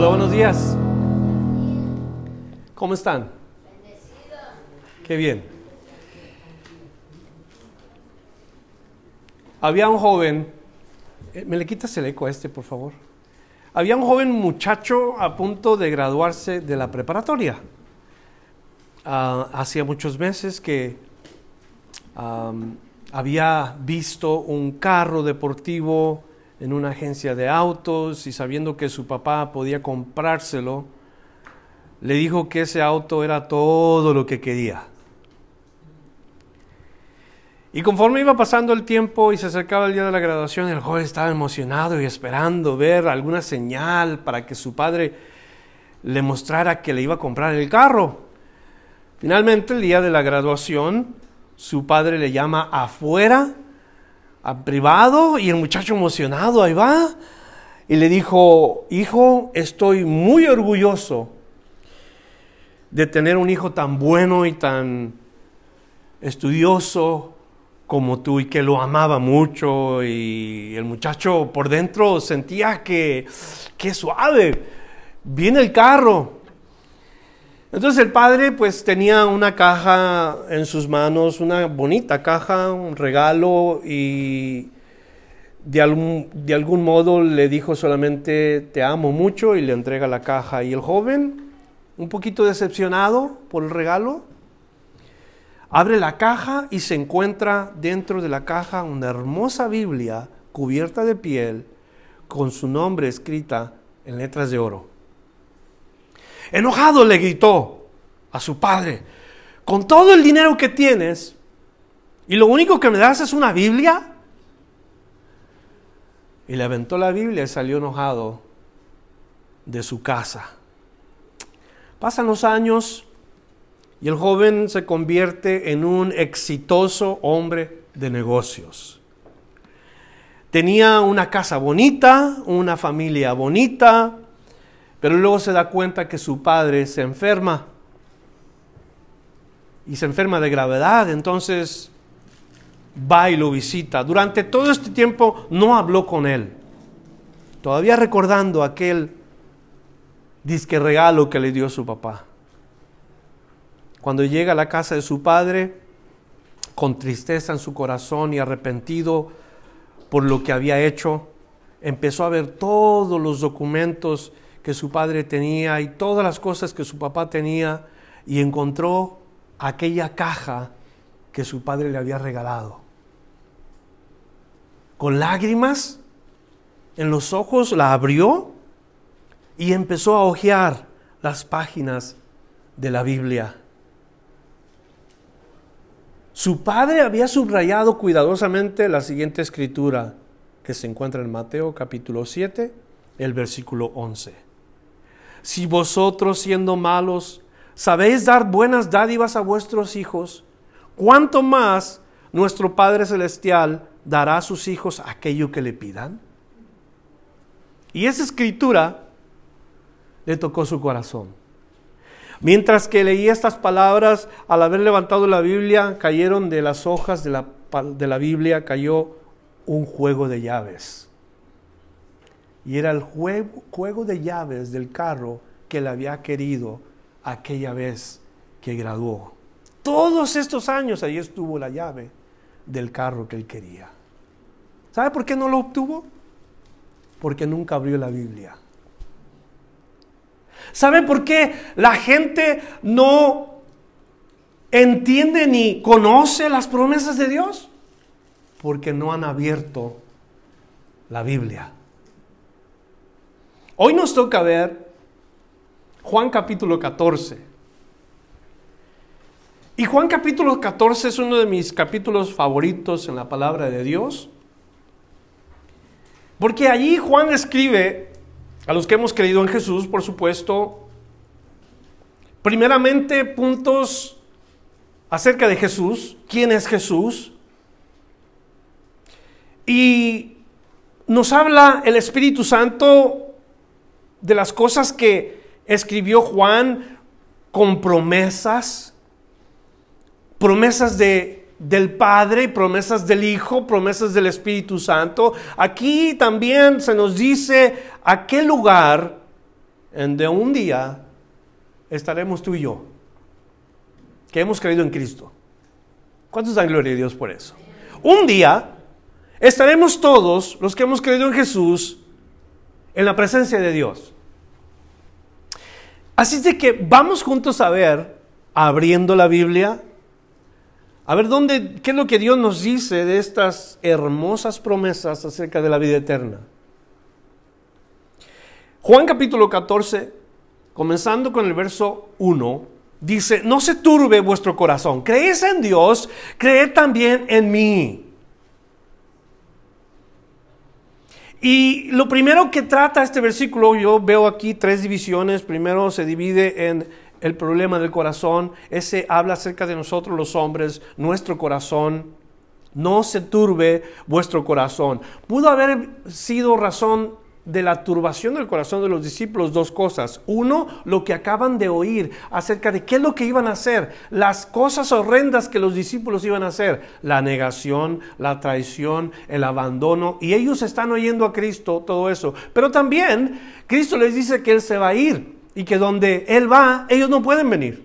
Hola, buenos días. ¿Cómo están? Qué bien. Había un joven, eh, ¿me le quitas el eco a este, por favor? Había un joven muchacho a punto de graduarse de la preparatoria. Ah, hacía muchos meses que había visto un carro deportivo en una agencia de autos y sabiendo que su papá podía comprárselo, le dijo que ese auto era todo lo que quería. Y conforme iba pasando el tiempo y se acercaba el día de la graduación, el joven estaba emocionado y esperando ver alguna señal para que su padre le mostrara que le iba a comprar el carro. Finalmente, el día de la graduación, su padre le llama afuera, privado, y el muchacho emocionado ahí va, y le dijo, hijo, estoy muy orgulloso de tener un hijo tan bueno y tan estudioso como tú y que lo amaba mucho y el muchacho por dentro sentía que, qué suave, viene el carro. Entonces el padre pues tenía una caja en sus manos, una bonita caja, un regalo y de algún, de algún modo le dijo solamente te amo mucho y le entrega la caja. Y el joven, un poquito decepcionado por el regalo, Abre la caja y se encuentra dentro de la caja una hermosa Biblia cubierta de piel con su nombre escrita en letras de oro. Enojado le gritó a su padre, con todo el dinero que tienes, y lo único que me das es una Biblia. Y le aventó la Biblia y salió enojado de su casa. Pasan los años y el joven se convierte en un exitoso hombre de negocios. Tenía una casa bonita, una familia bonita, pero luego se da cuenta que su padre se enferma y se enferma de gravedad, entonces va y lo visita. Durante todo este tiempo no habló con él, todavía recordando aquel disque regalo que le dio su papá. Cuando llega a la casa de su padre, con tristeza en su corazón y arrepentido por lo que había hecho, empezó a ver todos los documentos que su padre tenía y todas las cosas que su papá tenía y encontró aquella caja que su padre le había regalado. Con lágrimas en los ojos la abrió y empezó a hojear las páginas de la Biblia. Su padre había subrayado cuidadosamente la siguiente escritura que se encuentra en Mateo capítulo 7, el versículo 11. Si vosotros siendo malos sabéis dar buenas dádivas a vuestros hijos, ¿cuánto más nuestro Padre Celestial dará a sus hijos aquello que le pidan? Y esa escritura le tocó su corazón. Mientras que leía estas palabras, al haber levantado la Biblia, cayeron de las hojas de la, de la Biblia, cayó un juego de llaves. Y era el juego, juego de llaves del carro que le había querido aquella vez que graduó. Todos estos años ahí estuvo la llave del carro que él quería. ¿Sabe por qué no lo obtuvo? Porque nunca abrió la Biblia. ¿Sabe por qué la gente no entiende ni conoce las promesas de Dios? Porque no han abierto la Biblia. Hoy nos toca ver Juan capítulo 14. Y Juan capítulo 14 es uno de mis capítulos favoritos en la palabra de Dios. Porque allí Juan escribe A los que hemos creído en Jesús, por supuesto, primeramente puntos acerca de Jesús, quién es Jesús, y nos habla el Espíritu Santo de las cosas que escribió Juan con promesas, promesas de, del Padre, promesas del Hijo, promesas del Espíritu Santo. Aquí también se nos dice a qué lugar en de un día estaremos tú y yo, que hemos creído en Cristo. ¿Cuántos dan gloria a Dios por eso? Un día estaremos todos los que hemos creído en Jesús en la presencia de Dios. Así de que vamos juntos a ver, abriendo la Biblia, a ver dónde, qué es lo que Dios nos dice de estas hermosas promesas acerca de la vida eterna. Juan capítulo 14, comenzando con el verso 1, dice, no se turbe vuestro corazón, creéis en Dios, creed también en mí. Y lo primero que trata este versículo, yo veo aquí tres divisiones. Primero se divide en el problema del corazón. Ese habla acerca de nosotros los hombres, nuestro corazón. No se turbe vuestro corazón. Pudo haber sido razón de la turbación del corazón de los discípulos dos cosas. Uno, lo que acaban de oír acerca de qué es lo que iban a hacer, las cosas horrendas que los discípulos iban a hacer, la negación, la traición, el abandono, y ellos están oyendo a Cristo todo eso. Pero también Cristo les dice que Él se va a ir y que donde Él va, ellos no pueden venir.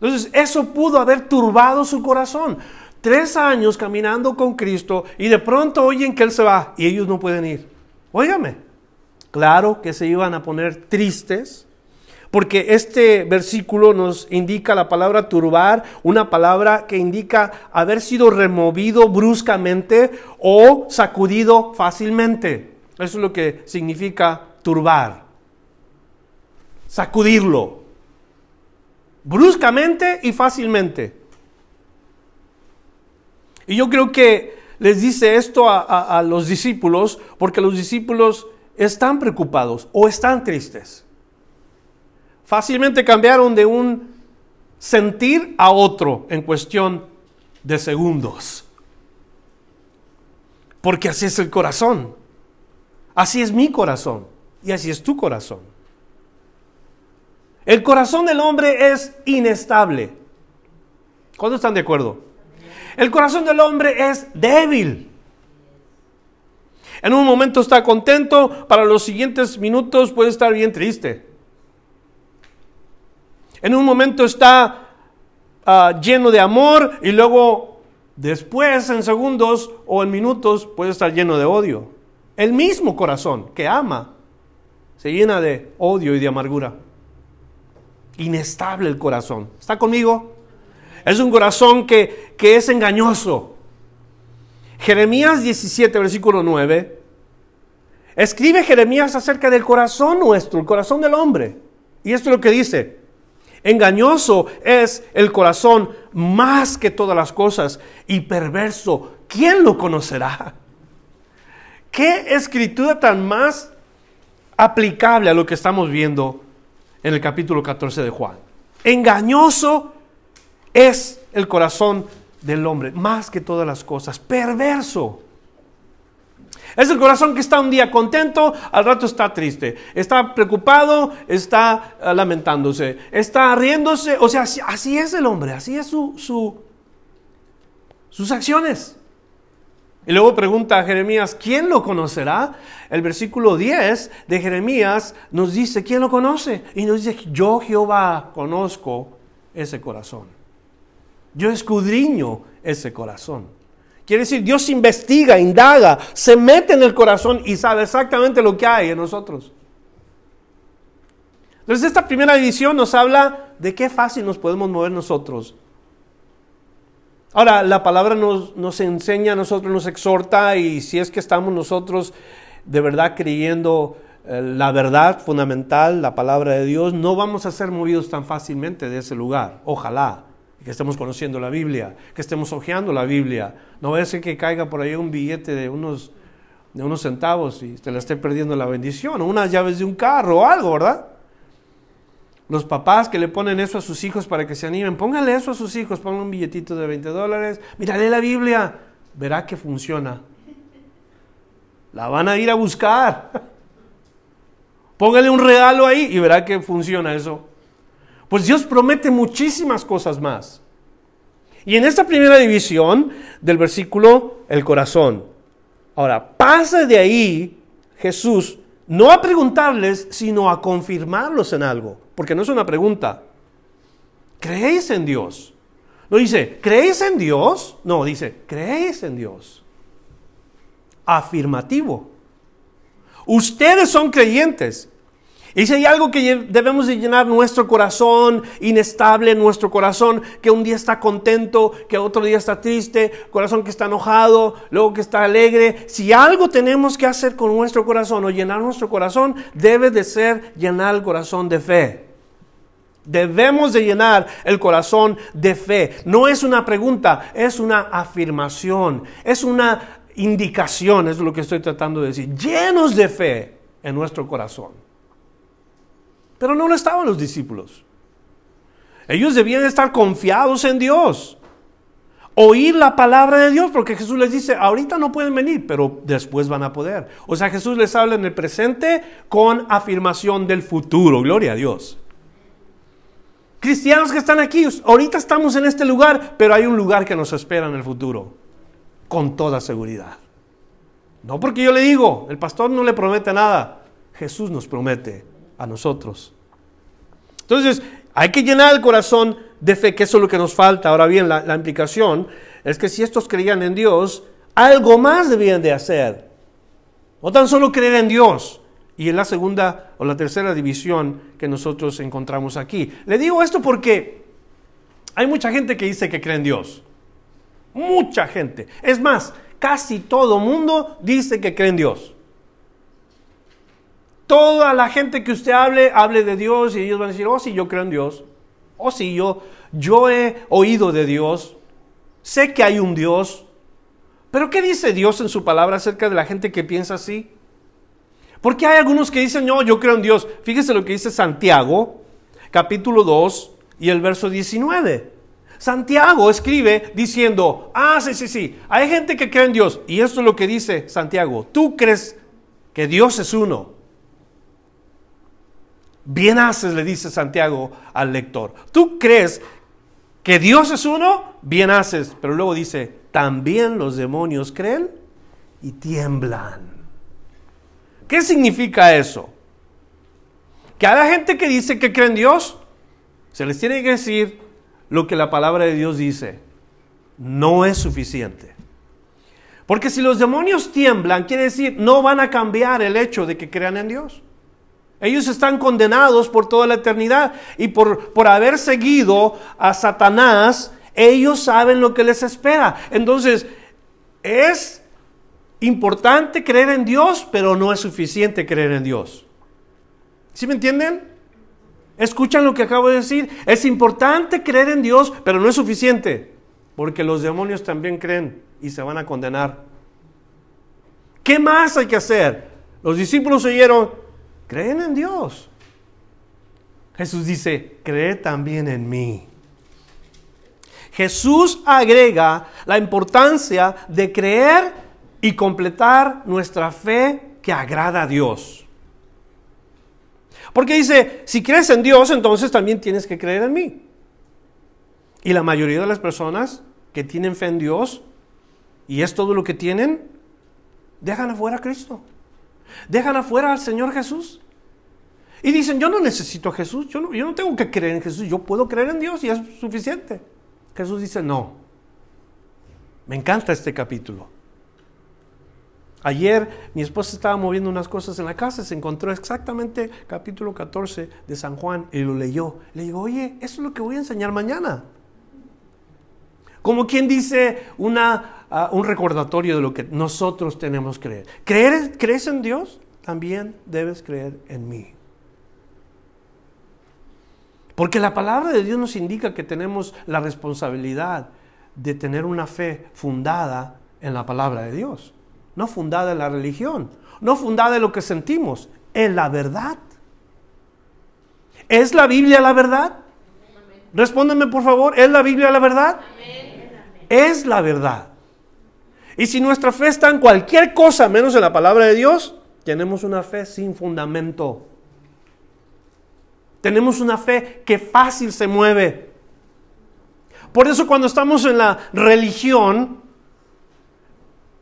Entonces, eso pudo haber turbado su corazón. Tres años caminando con Cristo y de pronto oyen que Él se va y ellos no pueden ir. Óigame, claro que se iban a poner tristes, porque este versículo nos indica la palabra turbar, una palabra que indica haber sido removido bruscamente o sacudido fácilmente. Eso es lo que significa turbar. Sacudirlo. Bruscamente y fácilmente. Y yo creo que les dice esto a, los discípulos porque los discípulos están preocupados o están tristes. Fácilmente cambiaron de un sentir a otro en cuestión de segundos. Porque así es el corazón. Así es mi corazón. Y así es tu corazón. El corazón del hombre es inestable. ¿Cuándo están de acuerdo? El corazón del hombre es débil. En un momento está contento, para los siguientes minutos puede estar bien triste. En un momento está ah, lleno de amor y luego después, en segundos o en minutos, puede estar lleno de odio. El mismo corazón que ama se llena de odio y de amargura. Inestable el corazón. ¿Está conmigo? Es un corazón que, es engañoso. Jeremías 17, versículo 9. Escribe Jeremías acerca del corazón nuestro, el corazón del hombre. Y esto es lo que dice. Engañoso es el corazón más que todas las cosas y perverso. ¿Quién lo conocerá? ¿Qué escritura tan más aplicable a lo que estamos viendo en el capítulo 14 de Juan? Engañoso es el corazón del hombre, más que todas las cosas, perverso. Es el corazón que está un día contento, al rato está triste, está preocupado, está ah, lamentándose, está riéndose, o sea, así, es el hombre, así es su, sus acciones. Y luego pregunta a Jeremías, ¿quién lo conocerá? El versículo 10 de Jeremías nos dice, ¿quién lo conoce? Y nos dice, yo Jehová conozco ese corazón. Yo escudriño ese corazón. Quiere decir, Dios investiga, indaga, se mete en el corazón y sabe exactamente lo que hay en nosotros. Entonces esta primera división nos habla de qué fácil nos podemos mover nosotros. Ahora, la palabra nos, nos enseña a nosotros, nos exhorta y si es que estamos nosotros de verdad creyendo eh, la verdad fundamental, la palabra de Dios, no vamos a ser movidos tan fácilmente de ese lugar. Ojalá que estemos conociendo la Biblia, que estemos hojeando la Biblia. No vaya a ser que caiga por ahí un billete de unos de unos centavos y te la esté perdiendo la bendición, o unas llaves de un carro o algo, ¿verdad? Los papás que le ponen eso a sus hijos para que se animen, pónganle eso a sus hijos, pongan un billetito de 20 dólares, mírale la Biblia, verá que funciona. La van a ir a buscar. Póngale un regalo ahí y verá que funciona eso. Pues Dios promete muchísimas cosas más. Y en esta primera división del versículo, el corazón. Ahora, pasa de ahí Jesús no a preguntarles, sino a confirmarlos en algo. Porque no es una pregunta. ¿Creéis en Dios? No dice, ¿creéis en Dios? No, dice, ¿creéis en Dios? Afirmativo. Ustedes son creyentes. Y si hay algo que debemos de llenar nuestro corazón, inestable nuestro corazón, que un día está contento, que otro día está triste, corazón que está enojado, luego que está alegre, si algo tenemos que hacer con nuestro corazón o llenar nuestro corazón, debe de ser llenar el corazón de fe. Debemos de llenar el corazón de fe. No es una pregunta, es una afirmación, es una indicación, es lo que estoy tratando de decir. Llenos de fe en nuestro corazón. Pero no lo estaban los discípulos. Ellos debían estar confiados en Dios. Oír la palabra de Dios, porque Jesús les dice, ahorita no pueden venir, pero después van a poder. O sea, Jesús les habla en el presente con afirmación del futuro. Gloria a Dios. Cristianos que están aquí, ahorita estamos en este lugar, pero hay un lugar que nos espera en el futuro, con toda seguridad. No porque yo le digo, el pastor no le promete nada, Jesús nos promete a nosotros. Entonces, hay que llenar el corazón de fe, que eso es lo que nos falta. Ahora bien, la, implicación es que si estos creían en Dios, algo más debían de hacer. No tan solo creer en Dios. Y en la segunda o la tercera división que nosotros encontramos aquí. Le digo esto porque hay mucha gente que dice que cree en Dios. Mucha gente. Es más, casi todo mundo dice que cree en Dios. Toda la gente que usted hable, hable de Dios y ellos van a decir, oh sí, yo creo en Dios. Oh sí, yo, yo he oído de Dios. Sé que hay un Dios. Pero ¿qué dice Dios en su palabra acerca de la gente que piensa así? Porque hay algunos que dicen, no, yo creo en Dios. Fíjese lo que dice Santiago, capítulo 2 y el verso 19. Santiago escribe diciendo, ah, sí, sí, sí, hay gente que cree en Dios. Y esto es lo que dice Santiago, tú crees que Dios es uno. Bien haces, le dice Santiago al lector. ¿Tú crees que Dios es uno? Bien haces. Pero luego dice, también los demonios creen y tiemblan. ¿Qué significa eso? Que a la gente que dice que cree en Dios, se les tiene que decir lo que la palabra de Dios dice. No es suficiente. Porque si los demonios tiemblan, quiere decir, no van a cambiar el hecho de que crean en Dios. Ellos están condenados por toda la eternidad y por, por haber seguido a Satanás, ellos saben lo que les espera. Entonces, es importante creer en Dios, pero no es suficiente creer en Dios. ¿Sí me entienden? ¿Escuchan lo que acabo de decir? Es importante creer en Dios, pero no es suficiente, porque los demonios también creen y se van a condenar. ¿Qué más hay que hacer? Los discípulos oyeron, creen en Dios. Jesús dice, cree también en mí. Jesús agrega la importancia de creer y completar nuestra fe que agrada a Dios. Porque dice, si crees en Dios, entonces también tienes que creer en mí. Y la mayoría de las personas que tienen fe en Dios, y es todo lo que tienen, dejan afuera a Cristo. Dejan afuera al Señor Jesús. Y dicen, yo no necesito a Jesús, yo no, yo no tengo que creer en Jesús, yo puedo creer en Dios y es suficiente. Jesús dice, no. Me encanta este capítulo. Ayer mi esposa estaba moviendo unas cosas en la casa, se encontró exactamente capítulo 14 de San Juan y lo leyó. Le digo, oye, eso es lo que voy a enseñar mañana. Como quien dice una, ah, un recordatorio de lo que nosotros tenemos que creer. ¿Creer. ¿Crees en Dios? También debes creer en mí. Porque la palabra de Dios nos indica que tenemos la responsabilidad de tener una fe fundada en la palabra de Dios. no fundada en la religión, no fundada en lo que sentimos, en la verdad. ¿Es la Biblia la verdad? Respóndeme por favor, ¿es la Biblia la verdad? Es la verdad. Y si nuestra fe está en cualquier cosa menos en la palabra de Dios, tenemos una fe sin fundamento. Tenemos una fe que fácil se mueve. Por eso cuando estamos en la religión,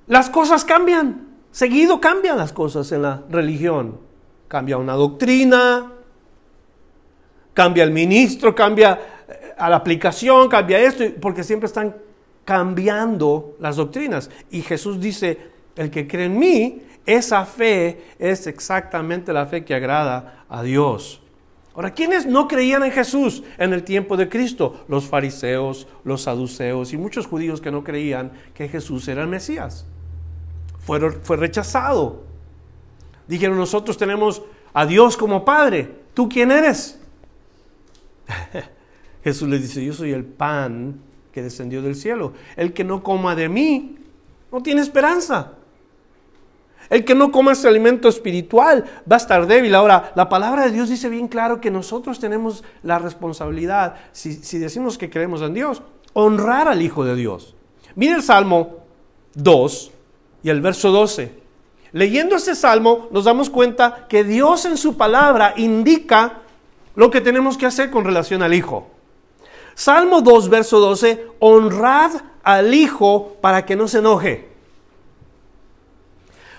las cosas cambian. Seguido cambian las cosas en la religión. Cambia una doctrina, cambia el ministro, cambia eh, a la aplicación, cambia esto, porque siempre están cambiando las doctrinas. Y Jesús dice, el que cree en mí, esa fe es exactamente la fe que agrada a Dios. Ahora, ¿quiénes no creían en Jesús en el tiempo de Cristo? Los fariseos, los saduceos y muchos judíos que no creían que Jesús era el Mesías. Fue, fue rechazado. Dijeron, nosotros tenemos a Dios como Padre. ¿Tú quién eres? Jesús les dice, yo soy el pan que descendió del cielo. El que no coma de mí no tiene esperanza. El que no coma ese alimento espiritual va a estar débil. Ahora, la palabra de Dios dice bien claro que nosotros tenemos la responsabilidad, si, decimos que creemos en Dios, honrar al Hijo de Dios. Mire el Salmo 2 y el verso 12. Leyendo ese salmo nos damos cuenta que Dios en su palabra indica lo que tenemos que hacer con relación al Hijo. Salmo 2, verso 12, honrad al Hijo para que no se enoje.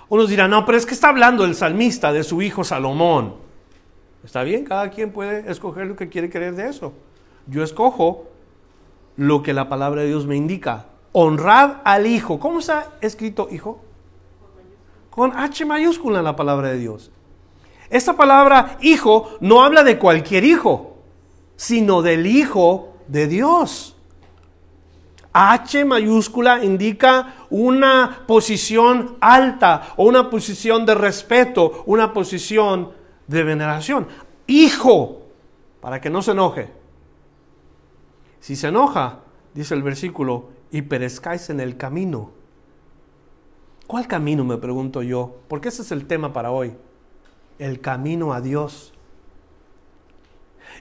Unos dirán, no, pero es que está hablando el salmista de su hijo Salomón. Está bien, cada quien puede escoger lo que quiere creer de eso. Yo escojo lo que la palabra de Dios me indica. Honrad al hijo. ¿Cómo está escrito hijo? Con H mayúscula en la palabra de Dios. Esta palabra hijo no habla de cualquier hijo, sino del hijo de Dios. H mayúscula indica una posición alta o una posición de respeto, una posición de veneración. Hijo, para que no se enoje. Si se enoja, dice el versículo, y perezcáis en el camino. ¿Cuál camino? Me pregunto yo, porque ese es el tema para hoy. El camino a Dios.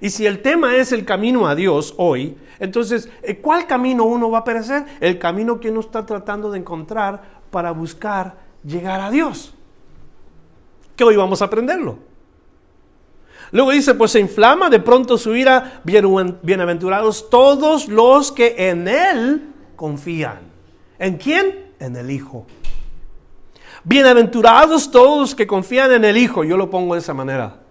Y si el tema es el camino a Dios hoy, entonces, eh, ¿cuál camino uno va a perecer? El camino que uno está tratando de encontrar para buscar llegar a Dios. Que hoy vamos a aprenderlo. Luego dice, pues se inflama de pronto su ira, bienaventurados todos los que en Él confían. ¿En quién? En el Hijo. Bienaventurados todos los que confían en el Hijo. Yo lo pongo de esa manera.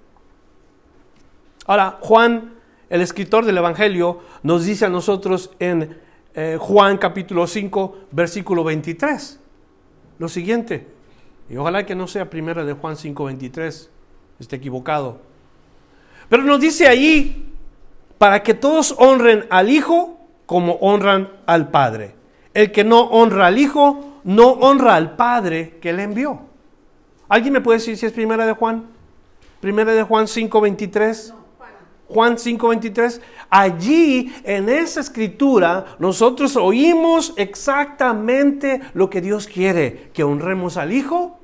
Ahora, Juan, el escritor del Evangelio, nos dice a nosotros en eh, Juan capítulo 5, versículo 23, lo siguiente, y ojalá que no sea primera de Juan 5, 23, esté equivocado, pero nos dice ahí, para que todos honren al Hijo como honran al Padre. El que no honra al Hijo, no honra al Padre que le envió. ¿Alguien me puede decir si es primera de Juan? Primera de Juan 5, 23. Juan 5:23, allí en esa escritura nosotros oímos exactamente lo que Dios quiere, que honremos al Hijo,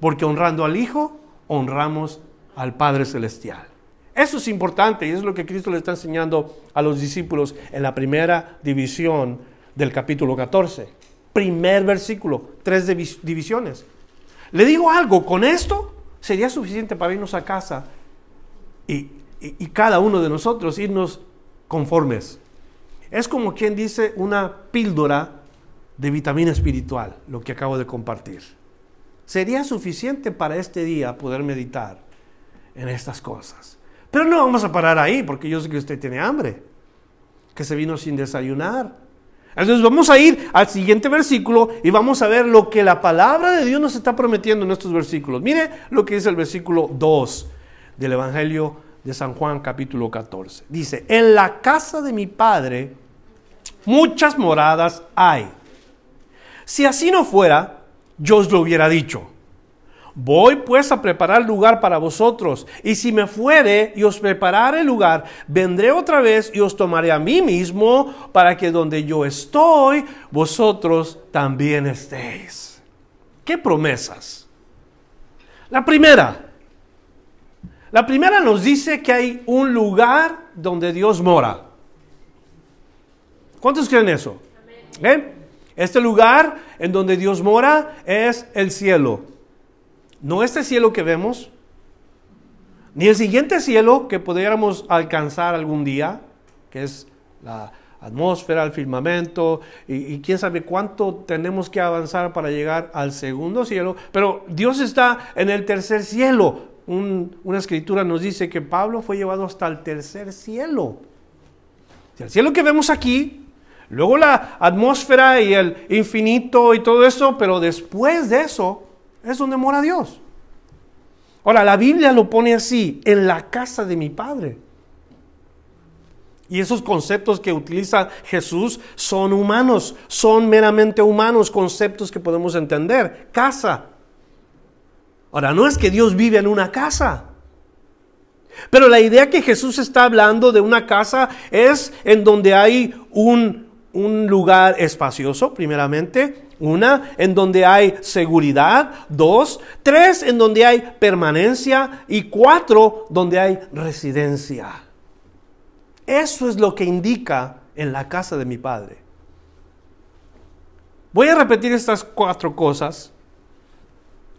porque honrando al Hijo, honramos al Padre Celestial. Eso es importante y es lo que Cristo le está enseñando a los discípulos en la primera división del capítulo 14. Primer versículo, tres divisiones. Le digo algo, con esto sería suficiente para irnos a casa y y, cada uno de nosotros irnos conformes. Es como quien dice una píldora de vitamina espiritual, lo que acabo de compartir. Sería suficiente para este día poder meditar en estas cosas. Pero no vamos a parar ahí, porque yo sé que usted tiene hambre, que se vino sin desayunar. Entonces vamos a ir al siguiente versículo y vamos a ver lo que la palabra de Dios nos está prometiendo en estos versículos. Mire lo que dice el versículo 2 del Evangelio de San Juan capítulo 14. Dice, en la casa de mi padre muchas moradas hay. Si así no fuera, yo os lo hubiera dicho. Voy pues a preparar lugar para vosotros, y si me fuere y os preparare lugar, vendré otra vez y os tomaré a mí mismo, para que donde yo estoy, vosotros también estéis. ¿Qué promesas? La primera, la primera nos dice que hay un lugar donde Dios mora. ¿Cuántos creen eso? ¿Eh? Este lugar en donde Dios mora es el cielo. No este cielo que vemos, ni el siguiente cielo que pudiéramos alcanzar algún día, que es la atmósfera, el firmamento, y, quién sabe cuánto tenemos que avanzar para llegar al segundo cielo, pero Dios está en el tercer cielo. Una escritura nos dice que Pablo fue llevado hasta el tercer cielo. El cielo que vemos aquí, luego la atmósfera y el infinito y todo eso, pero después de eso es donde mora Dios. Ahora, la Biblia lo pone así, en la casa de mi Padre. Y esos conceptos que utiliza Jesús son humanos, son meramente humanos, conceptos que podemos entender. Casa. Ahora, no es que Dios vive en una casa. Pero la idea que Jesús está hablando de una casa es en donde hay un, un lugar espacioso, primeramente. Una, en donde hay seguridad. Dos, tres, en donde hay permanencia. Y cuatro, donde hay residencia. Eso es lo que indica en la casa de mi Padre. Voy a repetir estas cuatro cosas.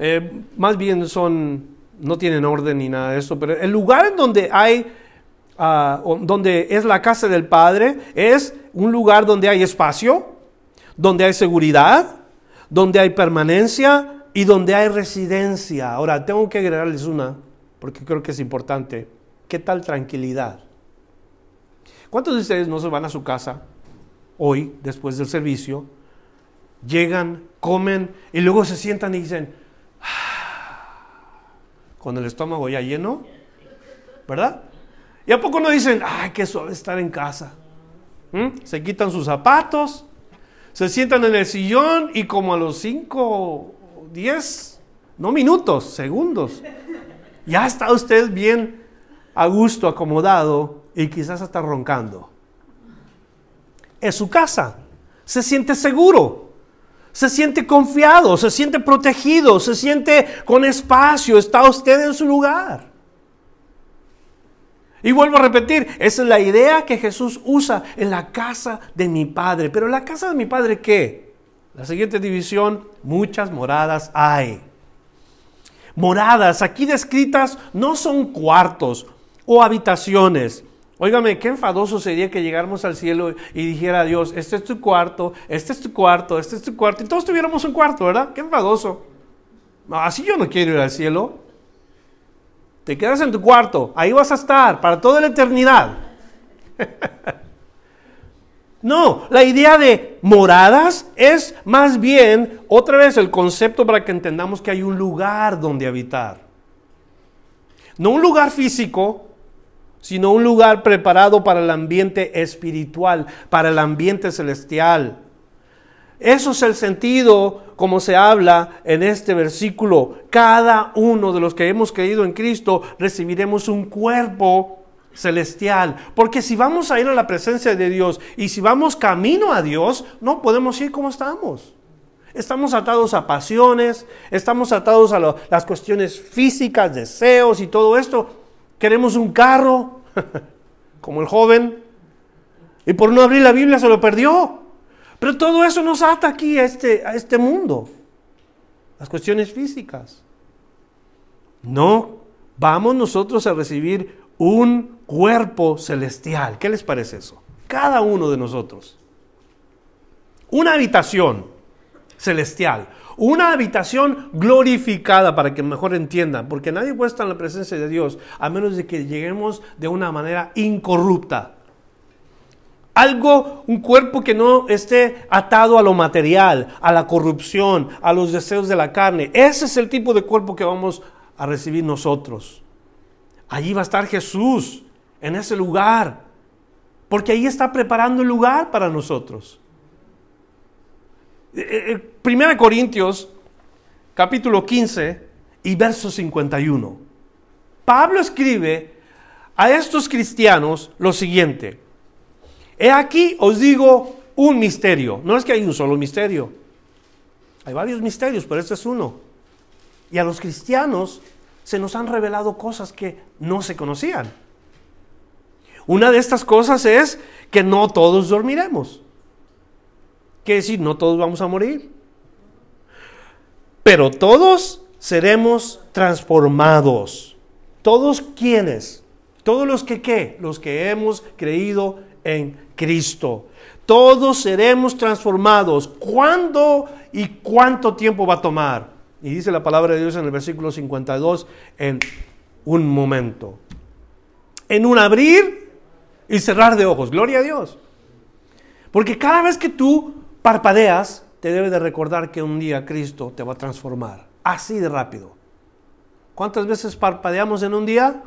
Eh, más bien son, no tienen orden ni nada de eso, pero el lugar en donde hay, ah, donde es la casa del Padre, es un lugar donde hay espacio, donde hay seguridad, donde hay permanencia y donde hay residencia. Ahora, tengo que agregarles una, porque creo que es importante. ¿Qué tal tranquilidad? ¿Cuántos de ustedes no se van a su casa hoy, después del servicio, llegan, comen y luego se sientan y dicen, ah", con el estómago ya lleno, ¿verdad? ¿Y a poco no dicen, ay, qué suave estar en casa? ¿Mm? Se quitan sus zapatos, se sientan en el sillón y como a los 5, 10, no minutos, segundos, ya está usted bien a gusto, acomodado y quizás hasta roncando. Es su casa. Se siente seguro. Se siente confiado, se siente protegido, se siente con espacio, está usted en su lugar. Y vuelvo a repetir, esa es la idea que Jesús usa en la casa de mi Padre. Pero en la casa de mi Padre, ¿qué? La siguiente división, muchas moradas hay. Moradas, aquí descritas, no son cuartos o habitaciones. Óigame, qué enfadoso sería que llegáramos al cielo y dijera a Dios, este es tu cuarto, este es tu cuarto, este es tu cuarto, y todos tuviéramos un cuarto, ¿verdad? Qué enfadoso. Así yo no quiero ir al cielo. Te quedas en tu cuarto, ahí vas a estar para toda la eternidad. no, la idea de moradas es más bien, otra vez, el concepto para que entendamos que hay un lugar donde habitar. No un lugar físico, sino un lugar preparado para el ambiente espiritual, para el ambiente celestial. Eso es el sentido como se habla en este versículo. Cada uno de los que hemos creído en Cristo recibiremos un cuerpo celestial. Porque si vamos a ir a la presencia de Dios y si vamos camino a Dios, no podemos ir como estamos. Estamos atados a pasiones, estamos atados a las cuestiones físicas, deseos y todo esto queremos un carro, como el joven, y por no abrir la Biblia se lo perdió. Pero todo eso nos ata aquí a este, a este mundo, las cuestiones físicas. No, vamos nosotros a recibir un cuerpo celestial. ¿Qué les parece eso? Cada uno de nosotros. Una habitación celestial. Una habitación glorificada para que mejor entiendan, porque nadie puede estar en la presencia de Dios a menos de que lleguemos de una manera incorrupta. Algo, un cuerpo que no esté atado a lo material, a la corrupción, a los deseos de la carne. Ese es el tipo de cuerpo que vamos a recibir nosotros. Allí va a estar Jesús, en ese lugar, porque ahí está preparando el lugar para nosotros. Eh, eh, Primera Corintios, capítulo 15 y verso 51. Pablo escribe a estos cristianos lo siguiente. He aquí os digo un misterio. No es que hay un solo misterio. Hay varios misterios, pero este es uno. Y a los cristianos se nos han revelado cosas que no se conocían. Una de estas cosas es que no todos dormiremos. Quiere decir, no todos vamos a morir. Pero todos seremos transformados. ¿Todos quiénes? Todos los que qué? Los que hemos creído en Cristo. Todos seremos transformados. ¿Cuándo y cuánto tiempo va a tomar? Y dice la palabra de Dios en el versículo 52, en un momento. En un abrir y cerrar de ojos. Gloria a Dios. Porque cada vez que tú parpadeas, te debe de recordar que un día Cristo te va a transformar. Así de rápido. ¿Cuántas veces parpadeamos en un día?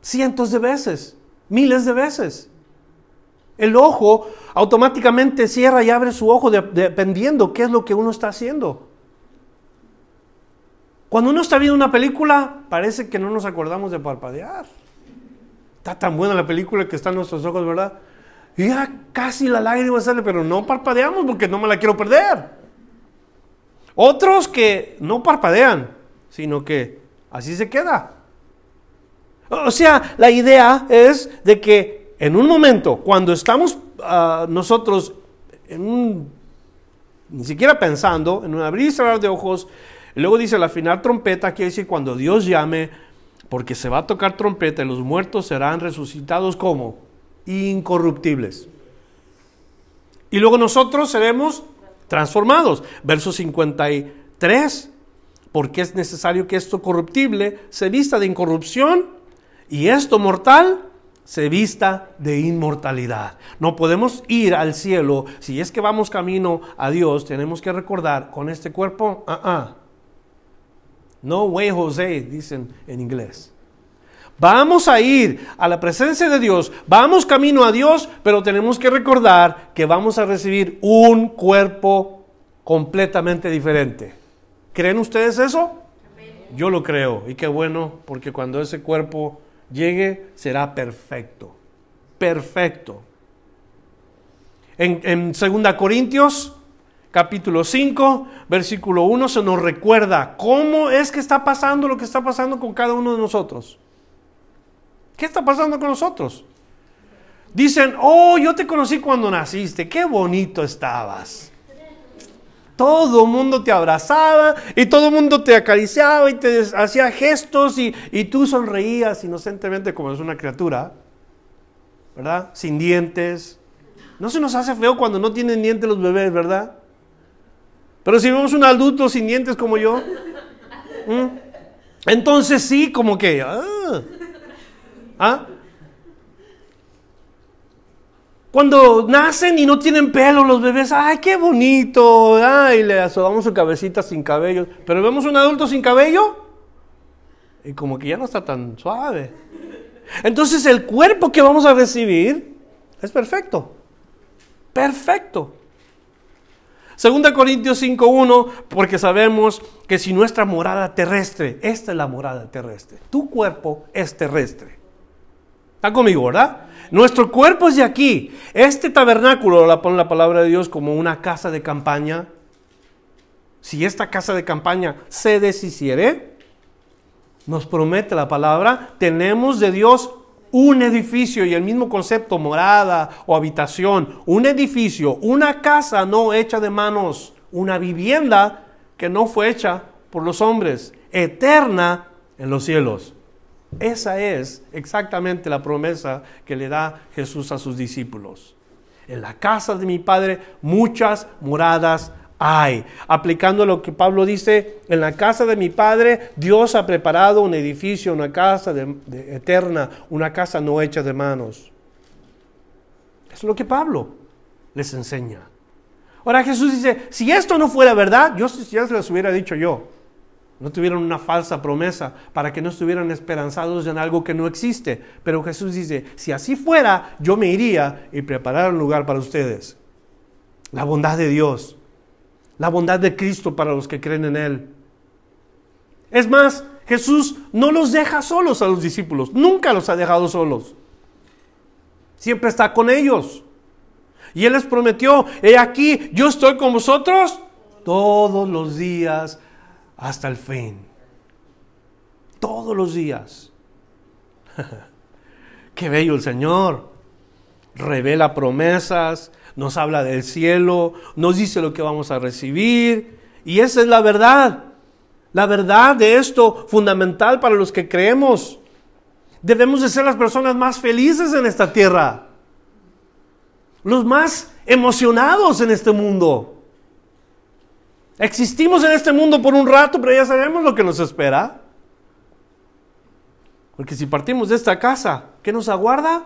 cientos de veces, miles de veces. El ojo automáticamente cierra y abre su ojo dependiendo qué es lo que uno está haciendo. Cuando uno está viendo una película, parece que no nos acordamos de parpadear. Está tan buena la película que está en nuestros ojos, ¿verdad? Y ya casi la lágrima sale, pero no parpadeamos porque no me la quiero perder. Otros que no parpadean, sino que así se queda. O sea, la idea es de que en un momento, cuando estamos ah, nosotros en ni siquiera pensando, en un abrir y cerrar de ojos, luego dice la final trompeta, quiere decir cuando Dios llame, porque se va a tocar trompeta y los muertos serán resucitados como incorruptibles. Y luego nosotros seremos transformados. Verso 53, porque es necesario que esto corruptible se vista de incorrupción y esto mortal se vista de inmortalidad. No podemos ir al cielo. Si es que vamos camino a Dios, tenemos que recordar con este cuerpo, ah, ah. No way José, dicen en inglés. Vamos a ir a la presencia de Dios, vamos camino a Dios, pero tenemos que recordar que vamos a recibir un cuerpo completamente diferente. ¿Creen ustedes eso? Yo lo creo y qué bueno, porque cuando ese cuerpo llegue será perfecto. Perfecto. En, en 2 Corintios capítulo 5, versículo 1 se nos recuerda cómo es que está pasando lo que está pasando con cada uno de nosotros. ¿Qué está pasando con nosotros? Dicen, oh, yo te conocí cuando naciste, qué bonito estabas. Todo el mundo te abrazaba y todo el mundo te acariciaba y te hacía gestos y, y tú sonreías inocentemente como es una criatura, ¿verdad? Sin dientes. No se nos hace feo cuando no tienen dientes los bebés, ¿verdad? Pero si vemos un adulto sin dientes como yo, entonces sí, como que... Ah, ¿ah? Cuando nacen y no tienen pelo los bebés, ¡ay, qué bonito! ¡Ay, le asomamos su cabecita sin cabello! Pero vemos un adulto sin cabello y como que ya no está tan suave. Entonces el cuerpo que vamos a recibir es perfecto. Perfecto. Segunda Corintios 5.1, porque sabemos que si nuestra morada terrestre, esta es la morada terrestre, tu cuerpo es terrestre. ¿Está conmigo, verdad? Nuestro cuerpo es de aquí. Este tabernáculo, la pone la palabra de Dios como una casa de campaña. Si esta casa de campaña se deshiciere, nos promete la palabra, tenemos de Dios un edificio y el mismo concepto, morada o habitación, un edificio, una casa no hecha de manos, una vivienda que no fue hecha por los hombres, eterna en los cielos. Esa es exactamente la promesa que le da Jesús a sus discípulos. En la casa de mi Padre muchas moradas hay. Aplicando lo que Pablo dice, en la casa de mi Padre Dios ha preparado un edificio, una casa eterna, una casa no hecha de manos. Es lo que Pablo les enseña. Ahora Jesús dice, si esto no fuera verdad, yo ya se les hubiera dicho yo. No tuvieron una falsa promesa para que no estuvieran esperanzados en algo que no existe. Pero Jesús dice, si así fuera, yo me iría y preparar un lugar para ustedes. La bondad de Dios, la bondad de Cristo para los que creen en Él. Es más, Jesús no los deja solos a los discípulos, nunca los ha dejado solos. Siempre está con ellos. Y Él les prometió, he aquí, yo estoy con vosotros todos los días hasta el fin. Todos los días. Qué bello el Señor. Revela promesas, nos habla del cielo, nos dice lo que vamos a recibir. Y esa es la verdad. La verdad de esto fundamental para los que creemos. Debemos de ser las personas más felices en esta tierra. Los más emocionados en este mundo. Existimos en este mundo por un rato, pero ya sabemos lo que nos espera. Porque si partimos de esta casa, ¿qué nos aguarda?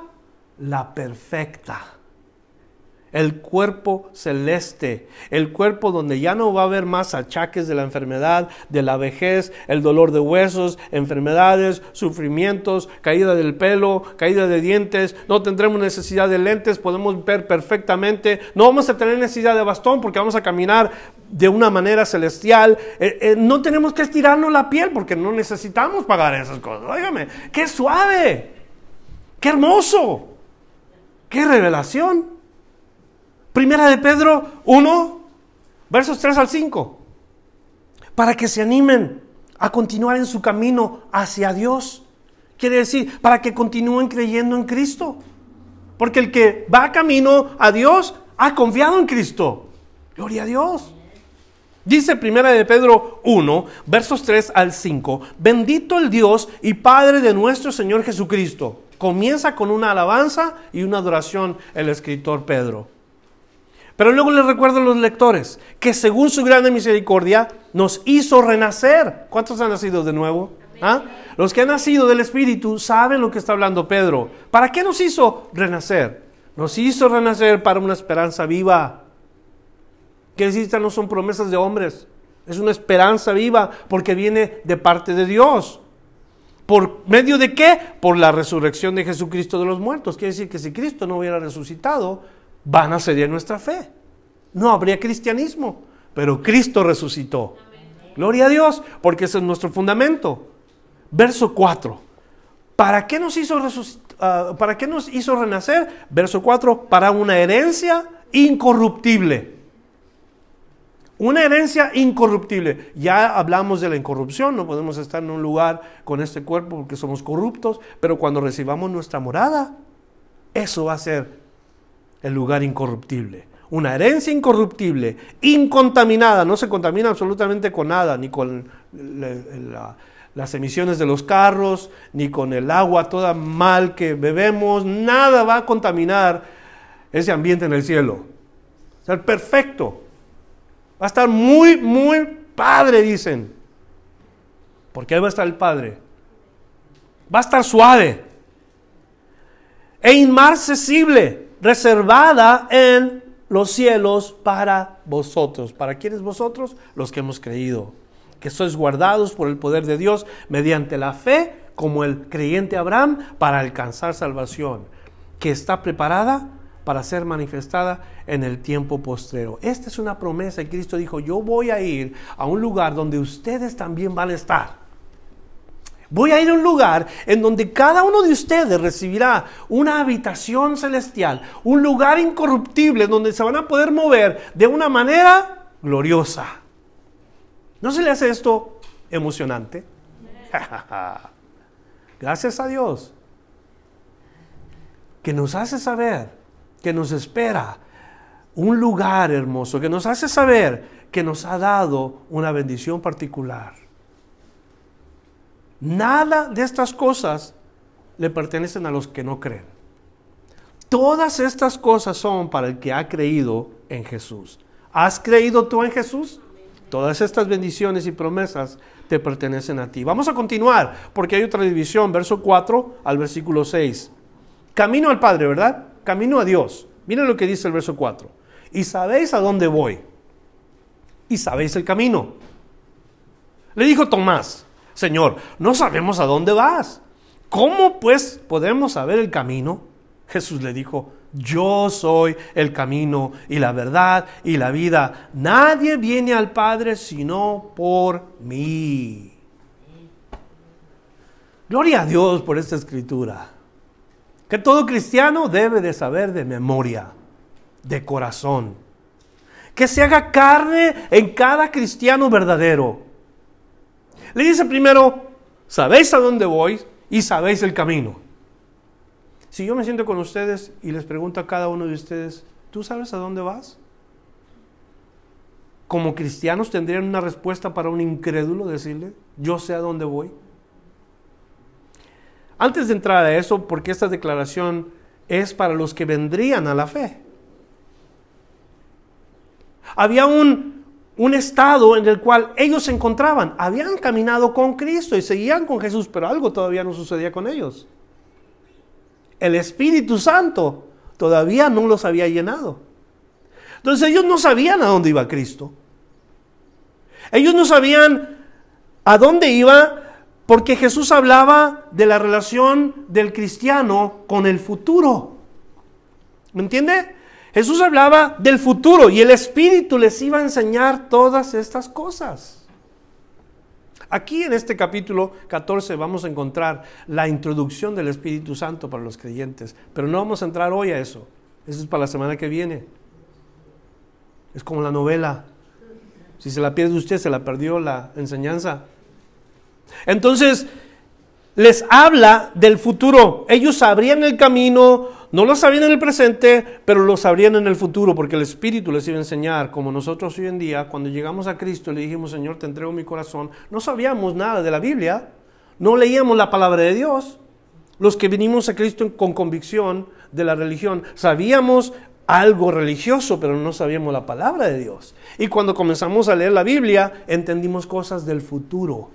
La perfecta el cuerpo celeste, el cuerpo donde ya no va a haber más achaques de la enfermedad, de la vejez, el dolor de huesos, enfermedades, sufrimientos, caída del pelo, caída de dientes, no tendremos necesidad de lentes, podemos ver perfectamente, no vamos a tener necesidad de bastón porque vamos a caminar de una manera celestial, eh, eh, no tenemos que estirarnos la piel porque no necesitamos pagar esas cosas. Óigame, qué suave, qué hermoso, qué revelación. Primera de Pedro 1, versos 3 al 5. Para que se animen a continuar en su camino hacia Dios. Quiere decir, para que continúen creyendo en Cristo. Porque el que va camino a Dios ha confiado en Cristo. Gloria a Dios. Dice Primera de Pedro 1, versos 3 al 5, bendito el Dios y Padre de nuestro Señor Jesucristo. Comienza con una alabanza y una adoración el escritor Pedro. Pero luego les recuerdo a los lectores que según su grande misericordia nos hizo renacer. ¿Cuántos han nacido de nuevo? ¿Ah? Los que han nacido del Espíritu saben lo que está hablando Pedro. ¿Para qué nos hizo renacer? Nos hizo renacer para una esperanza viva. Que decir, no son promesas de hombres. Es una esperanza viva porque viene de parte de Dios. ¿Por medio de qué? Por la resurrección de Jesucristo de los muertos. Quiere decir que si Cristo no hubiera resucitado, van a sería nuestra fe. No habría cristianismo, pero Cristo resucitó. Gloria a Dios, porque ese es nuestro fundamento. Verso 4. ¿Para qué nos hizo, uh, ¿para qué nos hizo renacer? Verso 4. Para una herencia incorruptible. Una herencia incorruptible. Ya hablamos de la incorrupción, no podemos estar en un lugar con este cuerpo porque somos corruptos, pero cuando recibamos nuestra morada, eso va a ser el lugar incorruptible. Una herencia incorruptible, incontaminada, no se contamina absolutamente con nada, ni con las emisiones de los carros, ni con el agua toda mal que bebemos, nada va a contaminar ese ambiente en el cielo. Va a ser perfecto. Va a estar muy, muy padre, dicen. Porque ahí va a estar el Padre. Va a estar suave e inmarcesible reservada en los cielos para vosotros. ¿Para quiénes vosotros? Los que hemos creído. Que sois guardados por el poder de Dios mediante la fe, como el creyente Abraham, para alcanzar salvación, que está preparada para ser manifestada en el tiempo postrero. Esta es una promesa y Cristo dijo, yo voy a ir a un lugar donde ustedes también van a estar. Voy a ir a un lugar en donde cada uno de ustedes recibirá una habitación celestial, un lugar incorruptible donde se van a poder mover de una manera gloriosa. ¿No se le hace esto emocionante? Gracias a Dios, que nos hace saber que nos espera un lugar hermoso, que nos hace saber que nos ha dado una bendición particular. Nada de estas cosas le pertenecen a los que no creen. Todas estas cosas son para el que ha creído en Jesús. ¿Has creído tú en Jesús? Todas estas bendiciones y promesas te pertenecen a ti. Vamos a continuar porque hay otra división, verso 4 al versículo 6. Camino al Padre, ¿verdad? Camino a Dios. Miren lo que dice el verso 4. Y sabéis a dónde voy. Y sabéis el camino. Le dijo Tomás, Señor, no sabemos a dónde vas. ¿Cómo pues podemos saber el camino? Jesús le dijo, yo soy el camino y la verdad y la vida. Nadie viene al Padre sino por mí. Gloria a Dios por esta escritura. Que todo cristiano debe de saber de memoria. de corazón. Que se haga carne en cada cristiano verdadero. Le dice primero, sabéis a dónde voy y sabéis el camino. Si yo me siento con ustedes y les pregunto a cada uno de ustedes, ¿tú sabes a dónde vas? Como cristianos tendrían una respuesta para un incrédulo decirle, yo sé a dónde voy. Antes de entrar a eso, porque esta declaración es para los que vendrían a la fe. Había un, un estado en el cual ellos se encontraban, habían caminado con Cristo y seguían con Jesús, pero algo todavía no sucedía con ellos el Espíritu Santo todavía no los había llenado. Entonces ellos no sabían a dónde iba Cristo. Ellos no sabían a dónde iba porque Jesús hablaba de la relación del cristiano con el futuro. ¿Me entiende? Jesús hablaba del futuro y el Espíritu les iba a enseñar todas estas cosas. Aquí en este capítulo 14 vamos a encontrar la introducción del Espíritu Santo para los creyentes, pero no vamos a entrar hoy a eso. Eso es para la semana que viene. Es como la novela. Si se la pierde usted, se la perdió la enseñanza. Entonces, les habla del futuro. Ellos sabrían el camino, no lo sabían en el presente, pero lo sabrían en el futuro, porque el Espíritu les iba a enseñar, como nosotros hoy en día, cuando llegamos a Cristo, le dijimos, Señor, te entrego mi corazón, no sabíamos nada de la Biblia, no leíamos la palabra de Dios. Los que vinimos a Cristo con convicción de la religión, sabíamos algo religioso, pero no sabíamos la palabra de Dios. Y cuando comenzamos a leer la Biblia, entendimos cosas del futuro,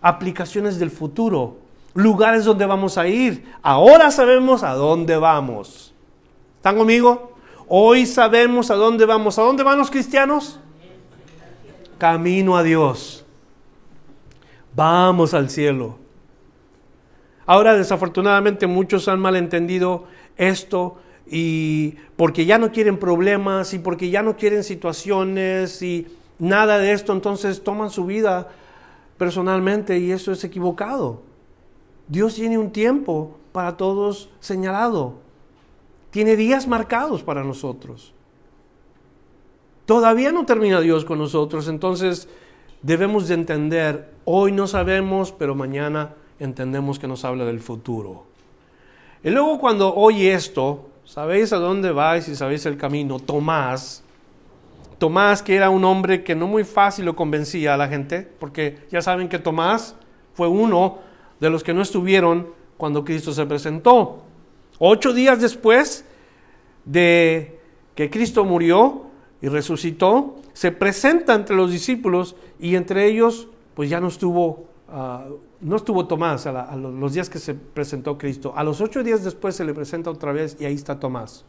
aplicaciones del futuro lugares donde vamos a ir. Ahora sabemos a dónde vamos. ¿Están conmigo? Hoy sabemos a dónde vamos. ¿A dónde van los cristianos? Camino a Dios. Vamos al cielo. Ahora desafortunadamente muchos han malentendido esto y porque ya no quieren problemas y porque ya no quieren situaciones y nada de esto, entonces toman su vida personalmente y eso es equivocado. Dios tiene un tiempo para todos señalado. Tiene días marcados para nosotros. Todavía no termina Dios con nosotros, entonces debemos de entender, hoy no sabemos, pero mañana entendemos que nos habla del futuro. Y luego cuando oye esto, ¿sabéis a dónde vais y sabéis el camino? Tomás, Tomás que era un hombre que no muy fácil lo convencía a la gente, porque ya saben que Tomás fue uno de los que no estuvieron cuando Cristo se presentó. Ocho días después de que Cristo murió y resucitó, se presenta entre los discípulos y entre ellos, pues ya no estuvo, ah, no estuvo Tomás a, los días que se presentó Cristo. A los ocho días después se le presenta otra vez y ahí está Tomás.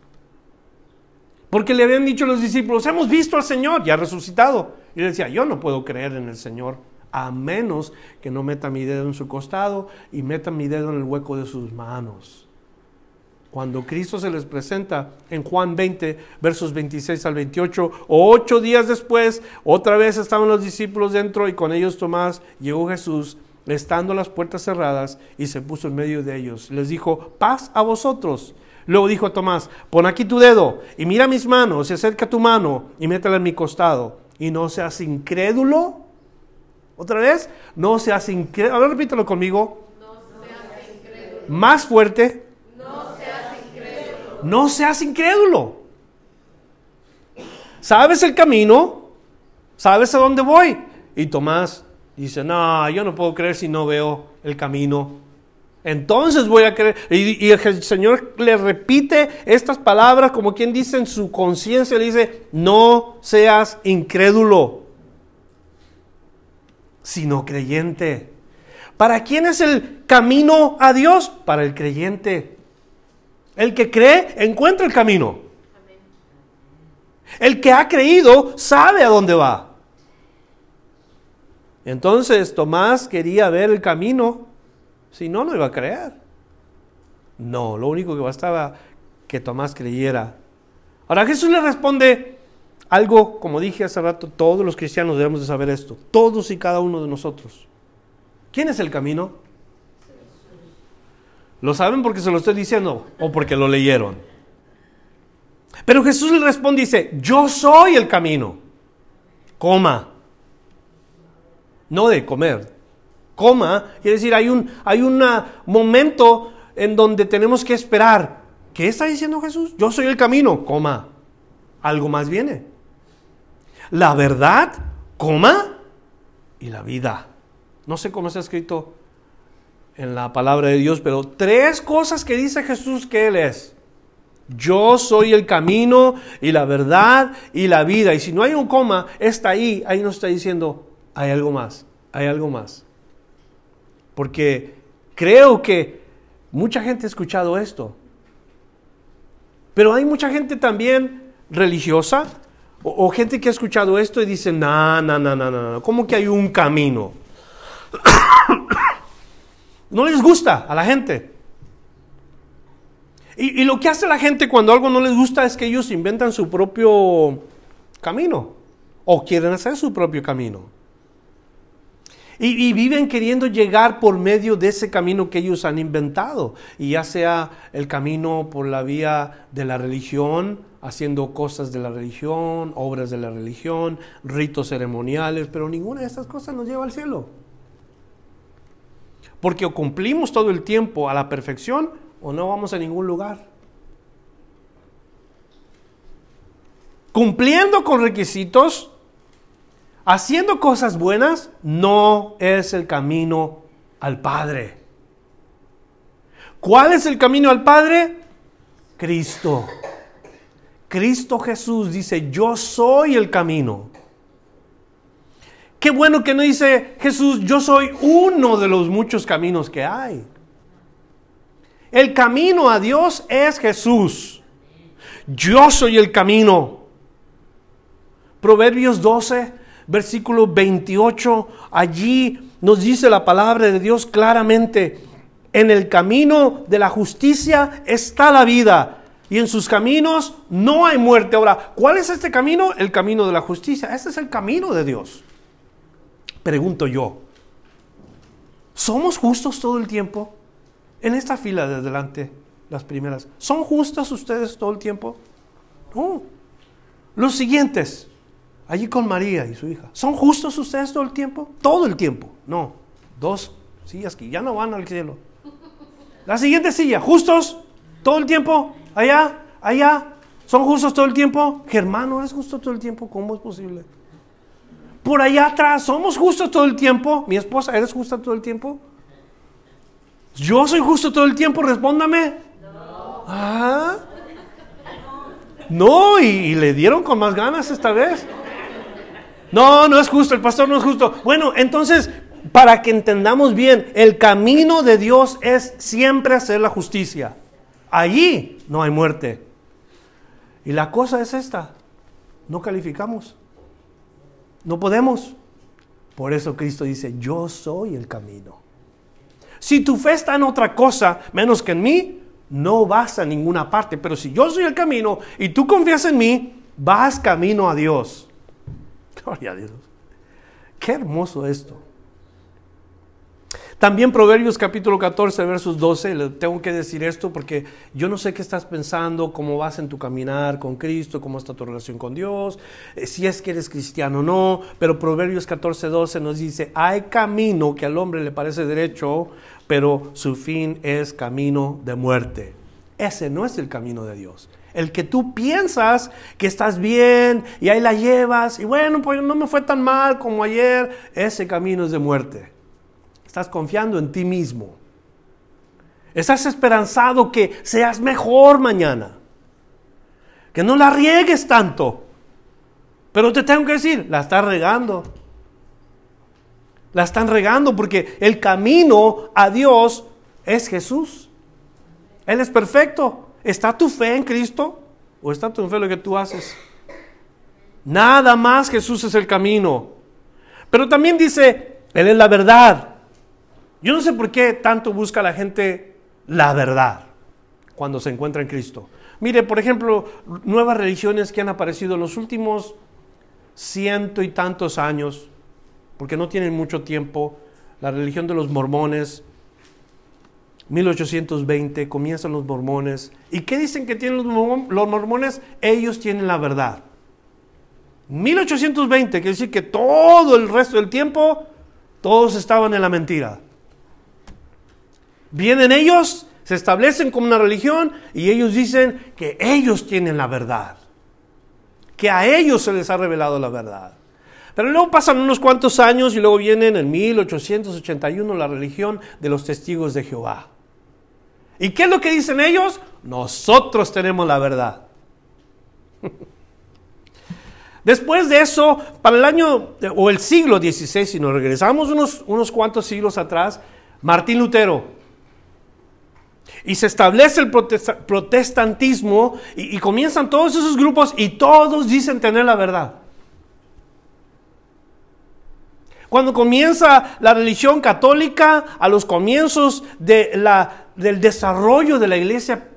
Porque le habían dicho los discípulos, hemos visto al Señor, ya resucitado. Y él decía, yo no puedo creer en el Señor a menos que no meta mi dedo en su costado y meta mi dedo en el hueco de sus manos. Cuando Cristo se les presenta en Juan 20, versos 26 al 28, ocho días después, otra vez estaban los discípulos dentro y con ellos Tomás llegó Jesús, estando las puertas cerradas, y se puso en medio de ellos. Les dijo, paz a vosotros. Luego dijo a Tomás, pon aquí tu dedo y mira mis manos, y acerca tu mano y métela en mi costado, y no seas incrédulo, otra vez, no seas incrédulo. Ahora repítelo conmigo. No seas incrédulo. Más fuerte. No seas incrédulo. No seas incrédulo. Sabes el camino, sabes a dónde voy. Y Tomás dice, no, yo no puedo creer si no veo el camino. Entonces voy a creer. Y, y el Señor le repite estas palabras como quien dice en su conciencia, le dice, no seas incrédulo sino creyente. ¿Para quién es el camino a Dios? Para el creyente. El que cree encuentra el camino. El que ha creído sabe a dónde va. Entonces Tomás quería ver el camino, si no, no iba a creer. No, lo único que bastaba que Tomás creyera. Ahora Jesús le responde, algo, como dije hace rato, todos los cristianos debemos de saber esto, todos y cada uno de nosotros. ¿Quién es el camino? ¿Lo saben porque se lo estoy diciendo o porque lo leyeron? Pero Jesús le responde y dice, yo soy el camino. Coma. No de comer. Coma. Quiere decir, hay un hay un momento en donde tenemos que esperar. ¿Qué está diciendo Jesús? Yo soy el camino. Coma. Algo más viene. La verdad, coma, y la vida. No sé cómo está escrito en la palabra de Dios, pero tres cosas que dice Jesús que Él es. Yo soy el camino y la verdad y la vida. Y si no hay un coma, está ahí. Ahí nos está diciendo, hay algo más, hay algo más. Porque creo que mucha gente ha escuchado esto. Pero hay mucha gente también religiosa o, gente que ha escuchado esto y dice, no, no, no, no, no, ¿cómo que hay un camino? no les gusta a la gente. Y, lo que hace la gente cuando algo no les gusta es que ellos inventan su propio camino o quieren hacer su propio camino. Y, y, viven queriendo llegar por medio de ese camino que ellos han inventado. Y ya sea el camino por la vía de la religión, haciendo cosas de la religión, obras de la religión, ritos ceremoniales, pero ninguna de estas cosas nos lleva al cielo. Porque o cumplimos todo el tiempo a la perfección o no vamos a ningún lugar. Cumpliendo con requisitos, haciendo cosas buenas, no es el camino al Padre. ¿Cuál es el camino al Padre? Cristo. Cristo Jesús dice, yo soy el camino. Qué bueno que no dice Jesús, yo soy uno de los muchos caminos que hay. El camino a Dios es Jesús. Yo soy el camino. Proverbios 12, versículo 28, allí nos dice la palabra de Dios claramente, en el camino de la justicia está la vida y en sus caminos no hay muerte. Ahora, ¿cuál es este camino? El camino de la justicia. Este es el camino de Dios. Pregunto yo, ¿somos justos todo el tiempo? en esta fila de delante, las primeras, ¿son justas ustedes todo el tiempo? No. Los siguientes, allí con María y su hija, ¿son justos ustedes todo el tiempo? Todo el tiempo. No. Dos sillas que ya no van al cielo. La siguiente silla, ¿justos todo el tiempo? Allá, allá. ¿Son justos todo el tiempo? Germano, ¿eres justo todo el tiempo? ¿Cómo es posible? Por allá atrás, ¿somos justos todo el tiempo? Mi esposa, ¿eres justa todo el tiempo? ¿Yo soy justo todo el tiempo? Respóndame. No. ¿Ah? No, y, le dieron con más ganas esta vez. No, no es justo, el pastor no es justo. Bueno, entonces, para que entendamos bien, el camino de Dios es siempre hacer la justicia. Allí no hay muerte. Y la cosa es esta, no calificamos. No podemos. Por eso Cristo dice, yo soy el camino. Si tu fe está en otra cosa menos que en mí, no vas a ninguna parte. Pero si yo soy el camino y tú confías en mí, vas camino a Dios. Gloria a Dios. Qué hermoso esto. También Proverbios capítulo 14, versos 12, le tengo que decir esto porque yo no sé qué estás pensando, cómo vas en tu caminar con Cristo, cómo está tu relación con Dios, eh, si es que eres cristiano o no, pero Proverbios 14, 12 nos dice, hay camino que al hombre le parece derecho, pero su fin es camino de muerte. Ese no es el camino de Dios. El que tú piensas que estás bien y ahí la llevas y bueno, pues no me fue tan mal como ayer, ese camino es de muerte. Estás confiando en ti mismo. Estás esperanzado que seas mejor mañana. Que no la riegues tanto. Pero te tengo que decir, la estás regando. La están regando porque el camino a Dios es Jesús. Él es perfecto. ¿Está tu fe en Cristo o está tu fe en lo que tú haces? Nada más Jesús es el camino. Pero también dice, Él es la verdad. Yo no sé por qué tanto busca la gente la verdad cuando se encuentra en Cristo. Mire, por ejemplo, nuevas religiones que han aparecido en los últimos ciento y tantos años, porque no tienen mucho tiempo, la religión de los mormones, 1820 comienzan los mormones. ¿Y qué dicen que tienen los mormones? Ellos tienen la verdad. 1820 quiere decir que todo el resto del tiempo todos estaban en la mentira. Vienen ellos, se establecen como una religión y ellos dicen que ellos tienen la verdad. Que a ellos se les ha revelado la verdad. Pero luego pasan unos cuantos años y luego vienen en 1881 la religión de los testigos de Jehová. ¿Y qué es lo que dicen ellos? Nosotros tenemos la verdad. Después de eso, para el año o el siglo XVI, si nos regresamos unos, unos cuantos siglos atrás, Martín Lutero. Y se establece el protestantismo y comienzan todos esos grupos y todos dicen tener la verdad. Cuando comienza la religión católica, a los comienzos de la, del desarrollo de la iglesia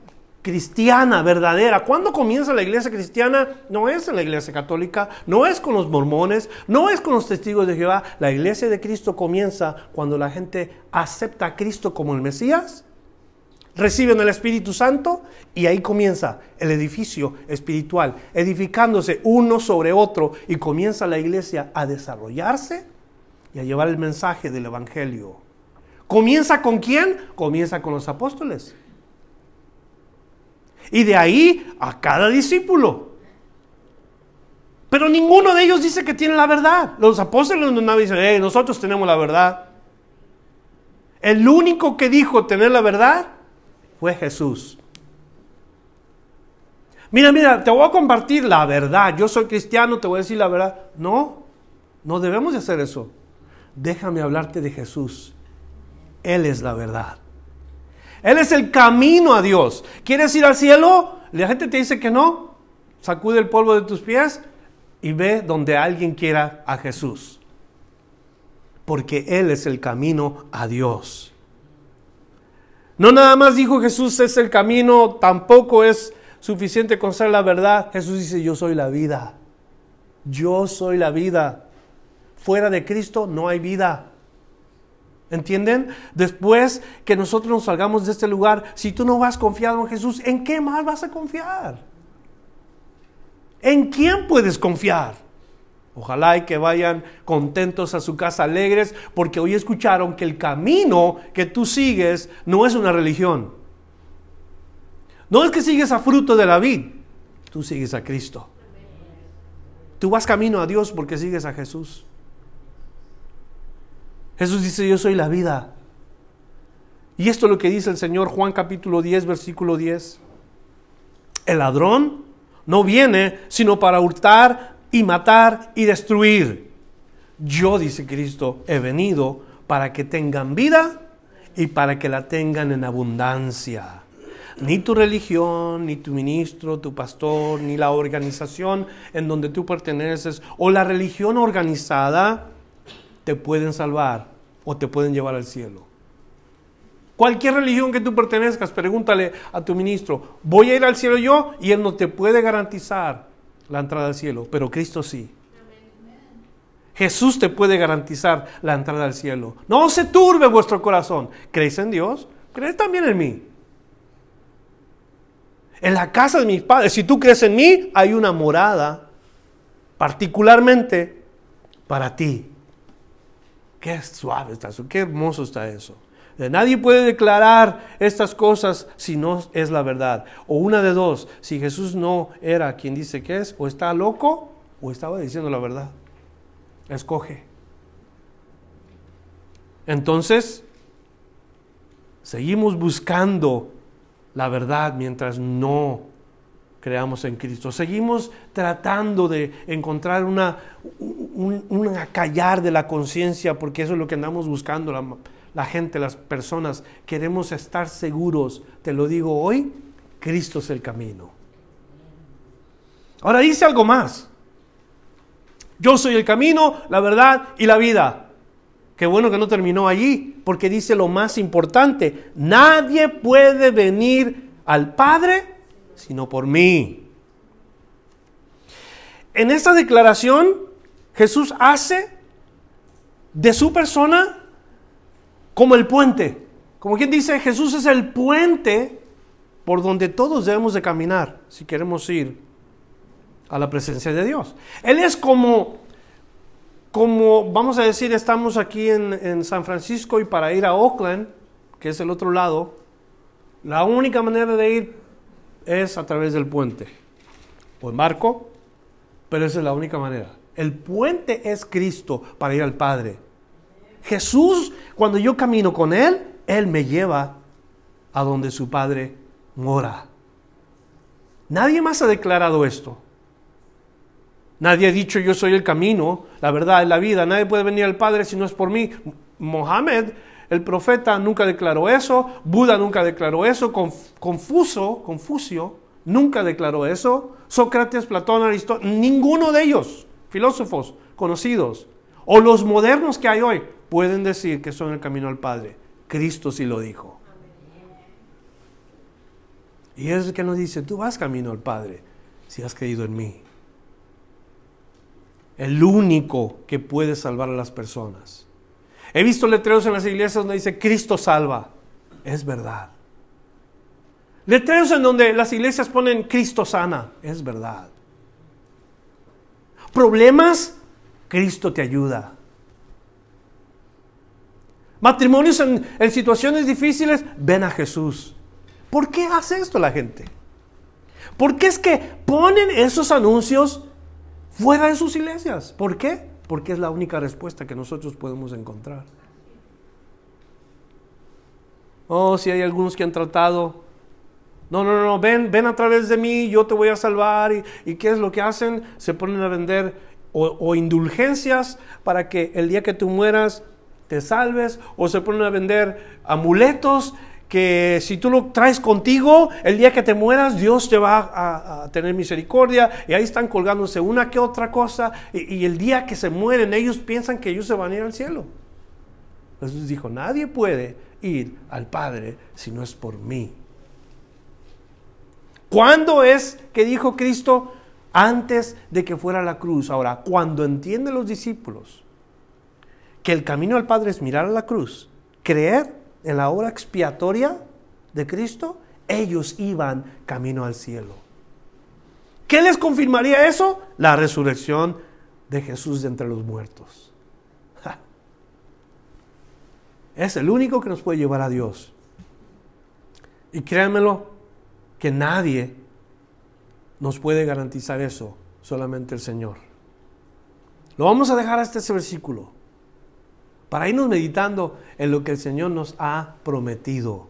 cristiana verdadera. ¿Cuándo comienza la iglesia cristiana? No es en la iglesia católica, no es con los mormones, no es con los testigos de Jehová. La iglesia de Cristo comienza cuando la gente acepta a Cristo como el Mesías, reciben el Espíritu Santo y ahí comienza el edificio espiritual, edificándose uno sobre otro y comienza la iglesia a desarrollarse y a llevar el mensaje del Evangelio. ¿Comienza con quién? Comienza con los apóstoles. Y de ahí a cada discípulo. Pero ninguno de ellos dice que tiene la verdad. Los apóstoles no dicen, nosotros tenemos la verdad. El único que dijo tener la verdad fue Jesús. Mira, mira, te voy a compartir la verdad. Yo soy cristiano, te voy a decir la verdad. No, no debemos de hacer eso déjame hablarte de Jesús. Él es la verdad. Él es el camino a Dios. ¿Quieres ir al cielo? La gente te dice que no. Sacude el polvo de tus pies y ve donde alguien quiera a Jesús. Porque Él es el camino a Dios. No nada más dijo Jesús es el camino, tampoco es suficiente con ser la verdad. Jesús dice yo soy la vida. Yo soy la vida. Fuera de Cristo no hay vida. ¿Entienden? Después que nosotros nos salgamos de este lugar, si tú no vas confiado en Jesús, ¿en qué más vas a confiar? ¿En quién puedes confiar? Ojalá y que vayan contentos a su casa alegres porque hoy escucharon que el camino que tú sigues no es una religión. No es que sigues a fruto de la vid, tú sigues a Cristo. Tú vas camino a Dios porque sigues a Jesús. Jesús dice, yo soy la vida. Y esto es lo que dice el Señor Juan capítulo 10, versículo 10. El ladrón no viene sino para hurtar y matar y destruir. Yo, dice Cristo, he venido para que tengan vida y para que la tengan en abundancia. Ni tu religión, ni tu ministro, tu pastor, ni la organización en donde tú perteneces o la religión organizada te pueden salvar o te pueden llevar al cielo. Cualquier religión que tú pertenezcas, pregúntale a tu ministro, ¿voy a ir al cielo yo? Y él no te puede garantizar la entrada al cielo, pero Cristo sí. Jesús te puede garantizar la entrada al cielo. No se turbe vuestro corazón. ¿Crees en Dios? ¿Crees también en mí? En la casa de mis padres, si tú crees en mí, hay una morada particularmente para ti. Qué suave está eso, qué hermoso está eso. Nadie puede declarar estas cosas si no es la verdad. O una de dos, si Jesús no era quien dice que es, o está loco o estaba diciendo la verdad. Escoge. Entonces, seguimos buscando la verdad mientras no creamos en Cristo. Seguimos tratando de encontrar una, un, callar de la conciencia, porque eso es lo que andamos buscando la gente, las personas. Queremos estar seguros. Te lo digo hoy, Cristo es el camino. Ahora dice algo más. Yo soy el camino, la verdad y la vida. Qué bueno que no terminó allí, porque dice lo más importante. Nadie puede venir al Padre sino por mí. En esta declaración, Jesús hace de su persona como el puente, Como quien dice, Jesús es el puente por donde todos debemos de caminar si queremos ir a la presencia de Dios. Él es como, como vamos a decir, estamos aquí en, en San Francisco y para ir a Oakland, que es el otro lado, la única manera de ir es a través del puente o en barco, pero esa es la única manera. El puente es Cristo para ir al Padre. Jesús, cuando yo camino con Él, Él me lleva a donde su Padre mora. Nadie más ha declarado esto. Nadie ha dicho yo soy el camino, la verdad y la vida. Nadie puede venir al Padre si no es por mí. Mohammed, el profeta, nunca declaró eso. Buda nunca declaró eso. Confuso, Confucio, nunca declaró eso. Sócrates, Platón, Aristóteles, ninguno de ellos, filósofos conocidos, o los modernos que hay hoy, pueden decir que son el camino al Padre. Cristo sí lo dijo. Y es el que nos dice, tú vas camino al Padre si has creído en mí. El único que puede salvar a las personas. He visto letreros en las iglesias donde dice, Cristo salva. Es verdad. Letreros en donde las iglesias ponen Cristo sana. Es verdad. Problemas, Cristo te ayuda. Matrimonios en, situaciones difíciles, ven a Jesús. ¿Por qué hace esto la gente? ¿Por qué es que ponen esos anuncios fuera de sus iglesias? ¿Por qué? Porque es la única respuesta que nosotros podemos encontrar. Oh, si hay algunos que han tratado no, no, no, ven, ven a través de mí, yo te voy a salvar. ¿Y, qué es lo que hacen? Se ponen a vender o, indulgencias para que el día que tú mueras te salves, o se ponen a vender amuletos que si tú lo traes contigo, el día que te mueras, Dios te va a, tener misericordia. Y ahí están colgándose una que otra cosa. Y, y, el día que se mueren, ellos piensan que ellos se van a ir al cielo. Jesús dijo, nadie puede ir al Padre si no es por mí. ¿Cuándo es que dijo Cristo? Antes de que fuera a la cruz. Ahora, cuando entienden los discípulos que el camino al Padre es mirar a la cruz, creer en la obra expiatoria de Cristo, ellos iban camino al cielo. ¿Qué les confirmaría eso? La resurrección de Jesús de entre los muertos. Es el único que nos puede llevar a Dios. Y créanmelo, que nadie nos puede garantizar eso, solamente el Señor. Lo vamos a dejar hasta ese versículo, para irnos meditando en lo que el Señor nos ha prometido.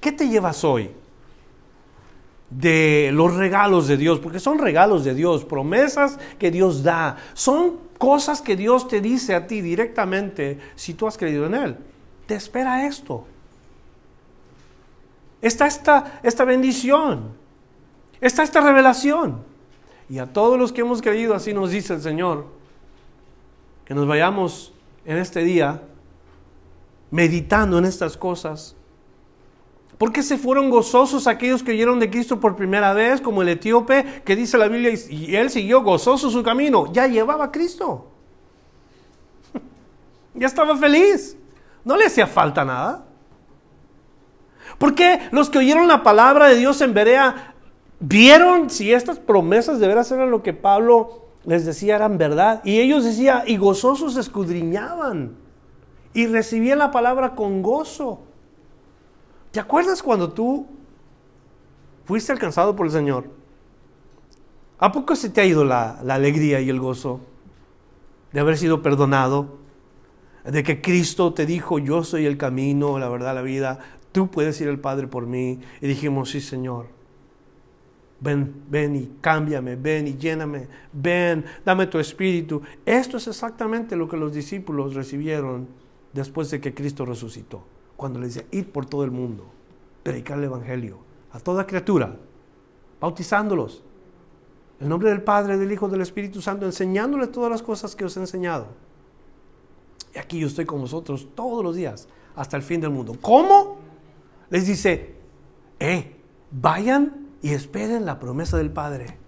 ¿Qué te llevas hoy? de los regalos de Dios, porque son regalos de Dios, promesas que Dios da, son cosas que Dios te dice a ti directamente si tú has creído en Él. Te espera esto está esta, esta bendición, está esta revelación. Y a todos los que hemos creído, así nos dice el Señor, que nos vayamos en este día meditando en estas cosas. Porque se fueron gozosos aquellos que oyeron de Cristo por primera vez, como el etíope que dice la Biblia, y él siguió gozoso su camino, ya llevaba a Cristo. ya estaba feliz, no le hacía falta nada. Porque los que oyeron la palabra de Dios en Berea vieron si estas promesas de veras eran lo que Pablo les decía eran verdad. Y ellos decían, y gozosos escudriñaban y recibían la palabra con gozo. ¿Te acuerdas cuando tú fuiste alcanzado por el Señor? ¿A poco se te ha ido la, la alegría y el gozo de haber sido perdonado? De que Cristo te dijo, yo soy el camino, la verdad, la vida tú puedes ir al Padre por mí. Y dijimos, sí, Señor. Ven, ven y cámbiame, ven y lléname, ven, dame tu espíritu. Esto es exactamente lo que los discípulos recibieron después de que Cristo resucitó. Cuando les decía, ir por todo el mundo, predicar el Evangelio a toda criatura, bautizándolos. En nombre del Padre, del Hijo, del Espíritu Santo, enseñándoles todas las cosas que os he enseñado. Y aquí yo estoy con vosotros todos los días, hasta el fin del mundo. ¿Cómo? les dice, eh, vayan y esperen la promesa del Padre.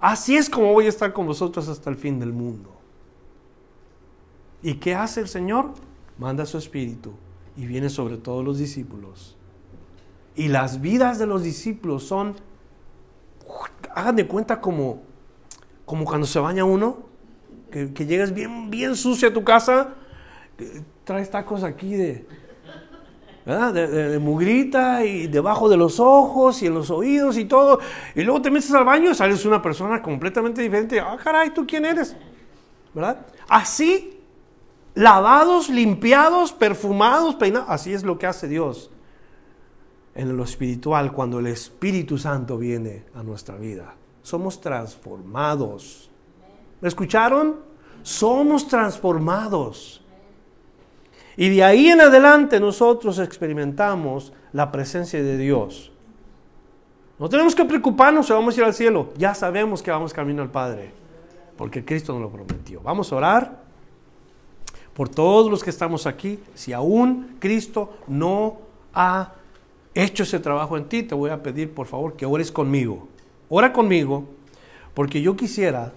Así es como voy a estar con vosotros hasta el fin del mundo. ¿Y qué hace el Señor? Manda su espíritu y viene sobre todos los discípulos. Y las vidas de los discípulos son, hagan de cuenta como, como cuando se baña uno, que, llegas bien, bien sucio a tu casa, traes tacos aquí de, de, mugrita y debajo de los ojos y en los oídos y todo. Y luego te metes al baño y sales una persona completamente diferente. Ah, caray, ¿tú quién eres? ¿Verdad? Así, lavados, limpiados, perfumados, peinados. Así es lo que hace Dios en lo espiritual cuando el Espíritu Santo viene a nuestra vida. Somos transformados. ¿Me escucharon? Somos transformados. Y de ahí en adelante nosotros experimentamos la presencia de Dios. No tenemos que preocuparnos si vamos a ir al cielo. Ya sabemos que vamos camino al Padre, porque Cristo nos lo prometió. Vamos a orar por todos los que estamos aquí. Si aún Cristo no ha hecho ese trabajo en ti, te voy a pedir por favor que ores conmigo. Ora conmigo, porque yo quisiera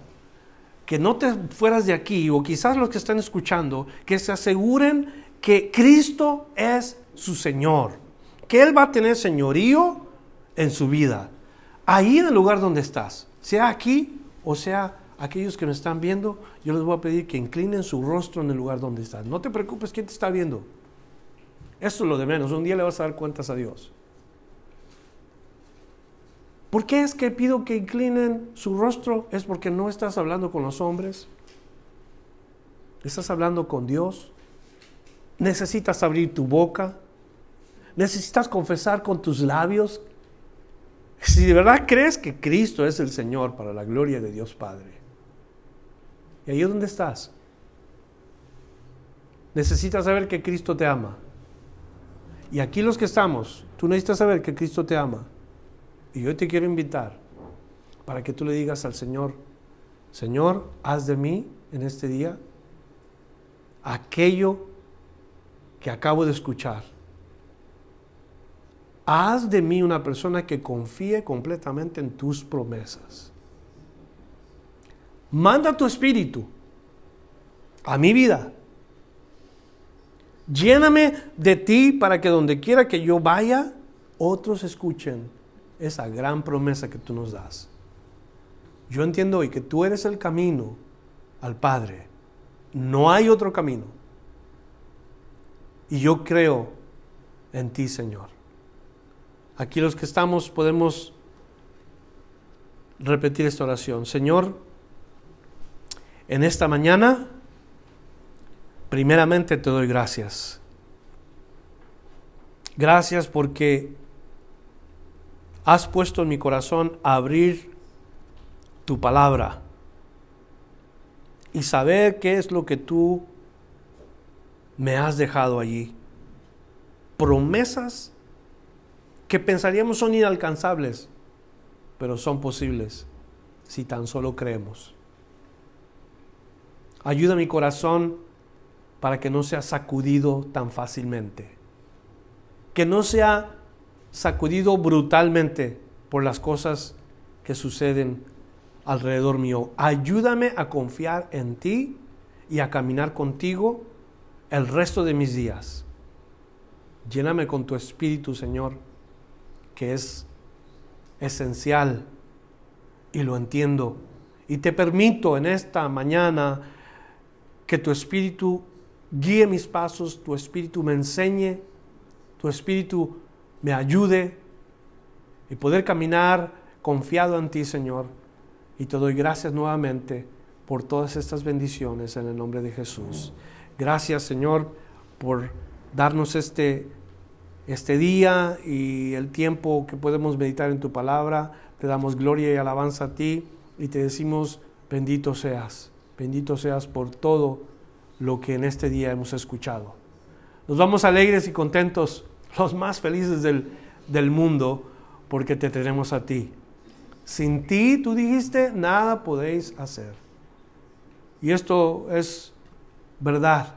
que no te fueras de aquí, o quizás los que están escuchando, que se aseguren que Cristo es su Señor, que Él va a tener señorío en su vida, ahí en el lugar donde estás, sea aquí o sea aquellos que me están viendo, yo les voy a pedir que inclinen su rostro en el lugar donde estás. No te preocupes quién te está viendo. Eso es lo de menos. Un día le vas a dar cuentas a Dios. ¿Por qué es que pido que inclinen su rostro? Es porque no estás hablando con los hombres. Estás hablando con Dios. Necesitas abrir tu boca. Necesitas confesar con tus labios. Si de verdad crees que Cristo es el Señor para la gloria de Dios Padre. ¿Y ahí dónde estás? Necesitas saber que Cristo te ama. Y aquí los que estamos, tú necesitas saber que Cristo te ama. Y yo te quiero invitar para que tú le digas al Señor, Señor, haz de mí en este día aquello que acabo de escuchar. Haz de mí una persona que confíe completamente en tus promesas. Manda tu espíritu a mi vida. Lléname de ti para que donde quiera que yo vaya, otros escuchen esa gran promesa que tú nos das. Yo entiendo hoy que tú eres el camino al Padre. No hay otro camino. Y yo creo en ti, Señor. Aquí los que estamos podemos repetir esta oración. Señor, en esta mañana, primeramente te doy gracias. Gracias porque has puesto en mi corazón abrir tu palabra y saber qué es lo que tú me has dejado allí. Promesas que pensaríamos son inalcanzables, pero son posibles si tan solo creemos. Ayuda mi corazón para que no sea sacudido tan fácilmente. Que no sea sacudido brutalmente por las cosas que suceden alrededor mío. Ayúdame a confiar en ti y a caminar contigo el resto de mis días. Lléname con tu espíritu, Señor, que es esencial y lo entiendo. Y te permito en esta mañana que tu espíritu guíe mis pasos, tu espíritu me enseñe, tu espíritu me ayude y poder caminar confiado en ti, Señor. Y te doy gracias nuevamente por todas estas bendiciones en el nombre de Jesús. Gracias, Señor, por darnos este, este día y el tiempo que podemos meditar en tu palabra. Te damos gloria y alabanza a ti y te decimos, bendito seas, bendito seas por todo lo que en este día hemos escuchado. Nos vamos alegres y contentos, los más felices del, del mundo, porque te tenemos a ti. Sin ti, tú dijiste, nada podéis hacer. Y esto es verdad.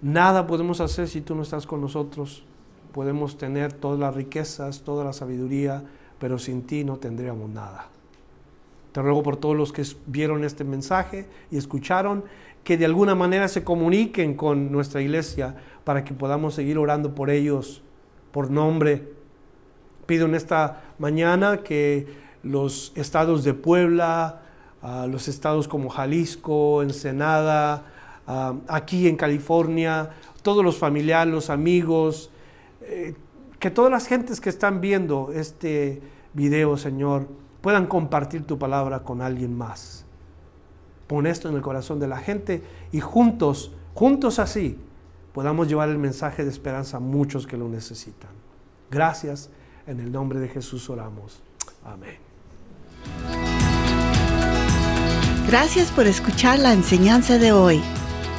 Nada podemos hacer si tú no estás con nosotros. Podemos tener todas las riquezas, toda la sabiduría, pero sin ti no tendríamos nada. Te ruego por todos los que vieron este mensaje y escucharon, que de alguna manera se comuniquen con nuestra iglesia para que podamos seguir orando por ellos, por nombre. Pido en esta mañana que los estados de Puebla, ah, los estados como Jalisco, Ensenada, aquí en California, todos los familiares, los amigos, eh, que todas las gentes que están viendo este video, Señor, puedan compartir tu palabra con alguien más. Pon esto en el corazón de la gente y juntos, juntos así, podamos llevar el mensaje de esperanza a muchos que lo necesitan. Gracias, en el nombre de Jesús oramos. Amén. Gracias por escuchar la enseñanza de hoy.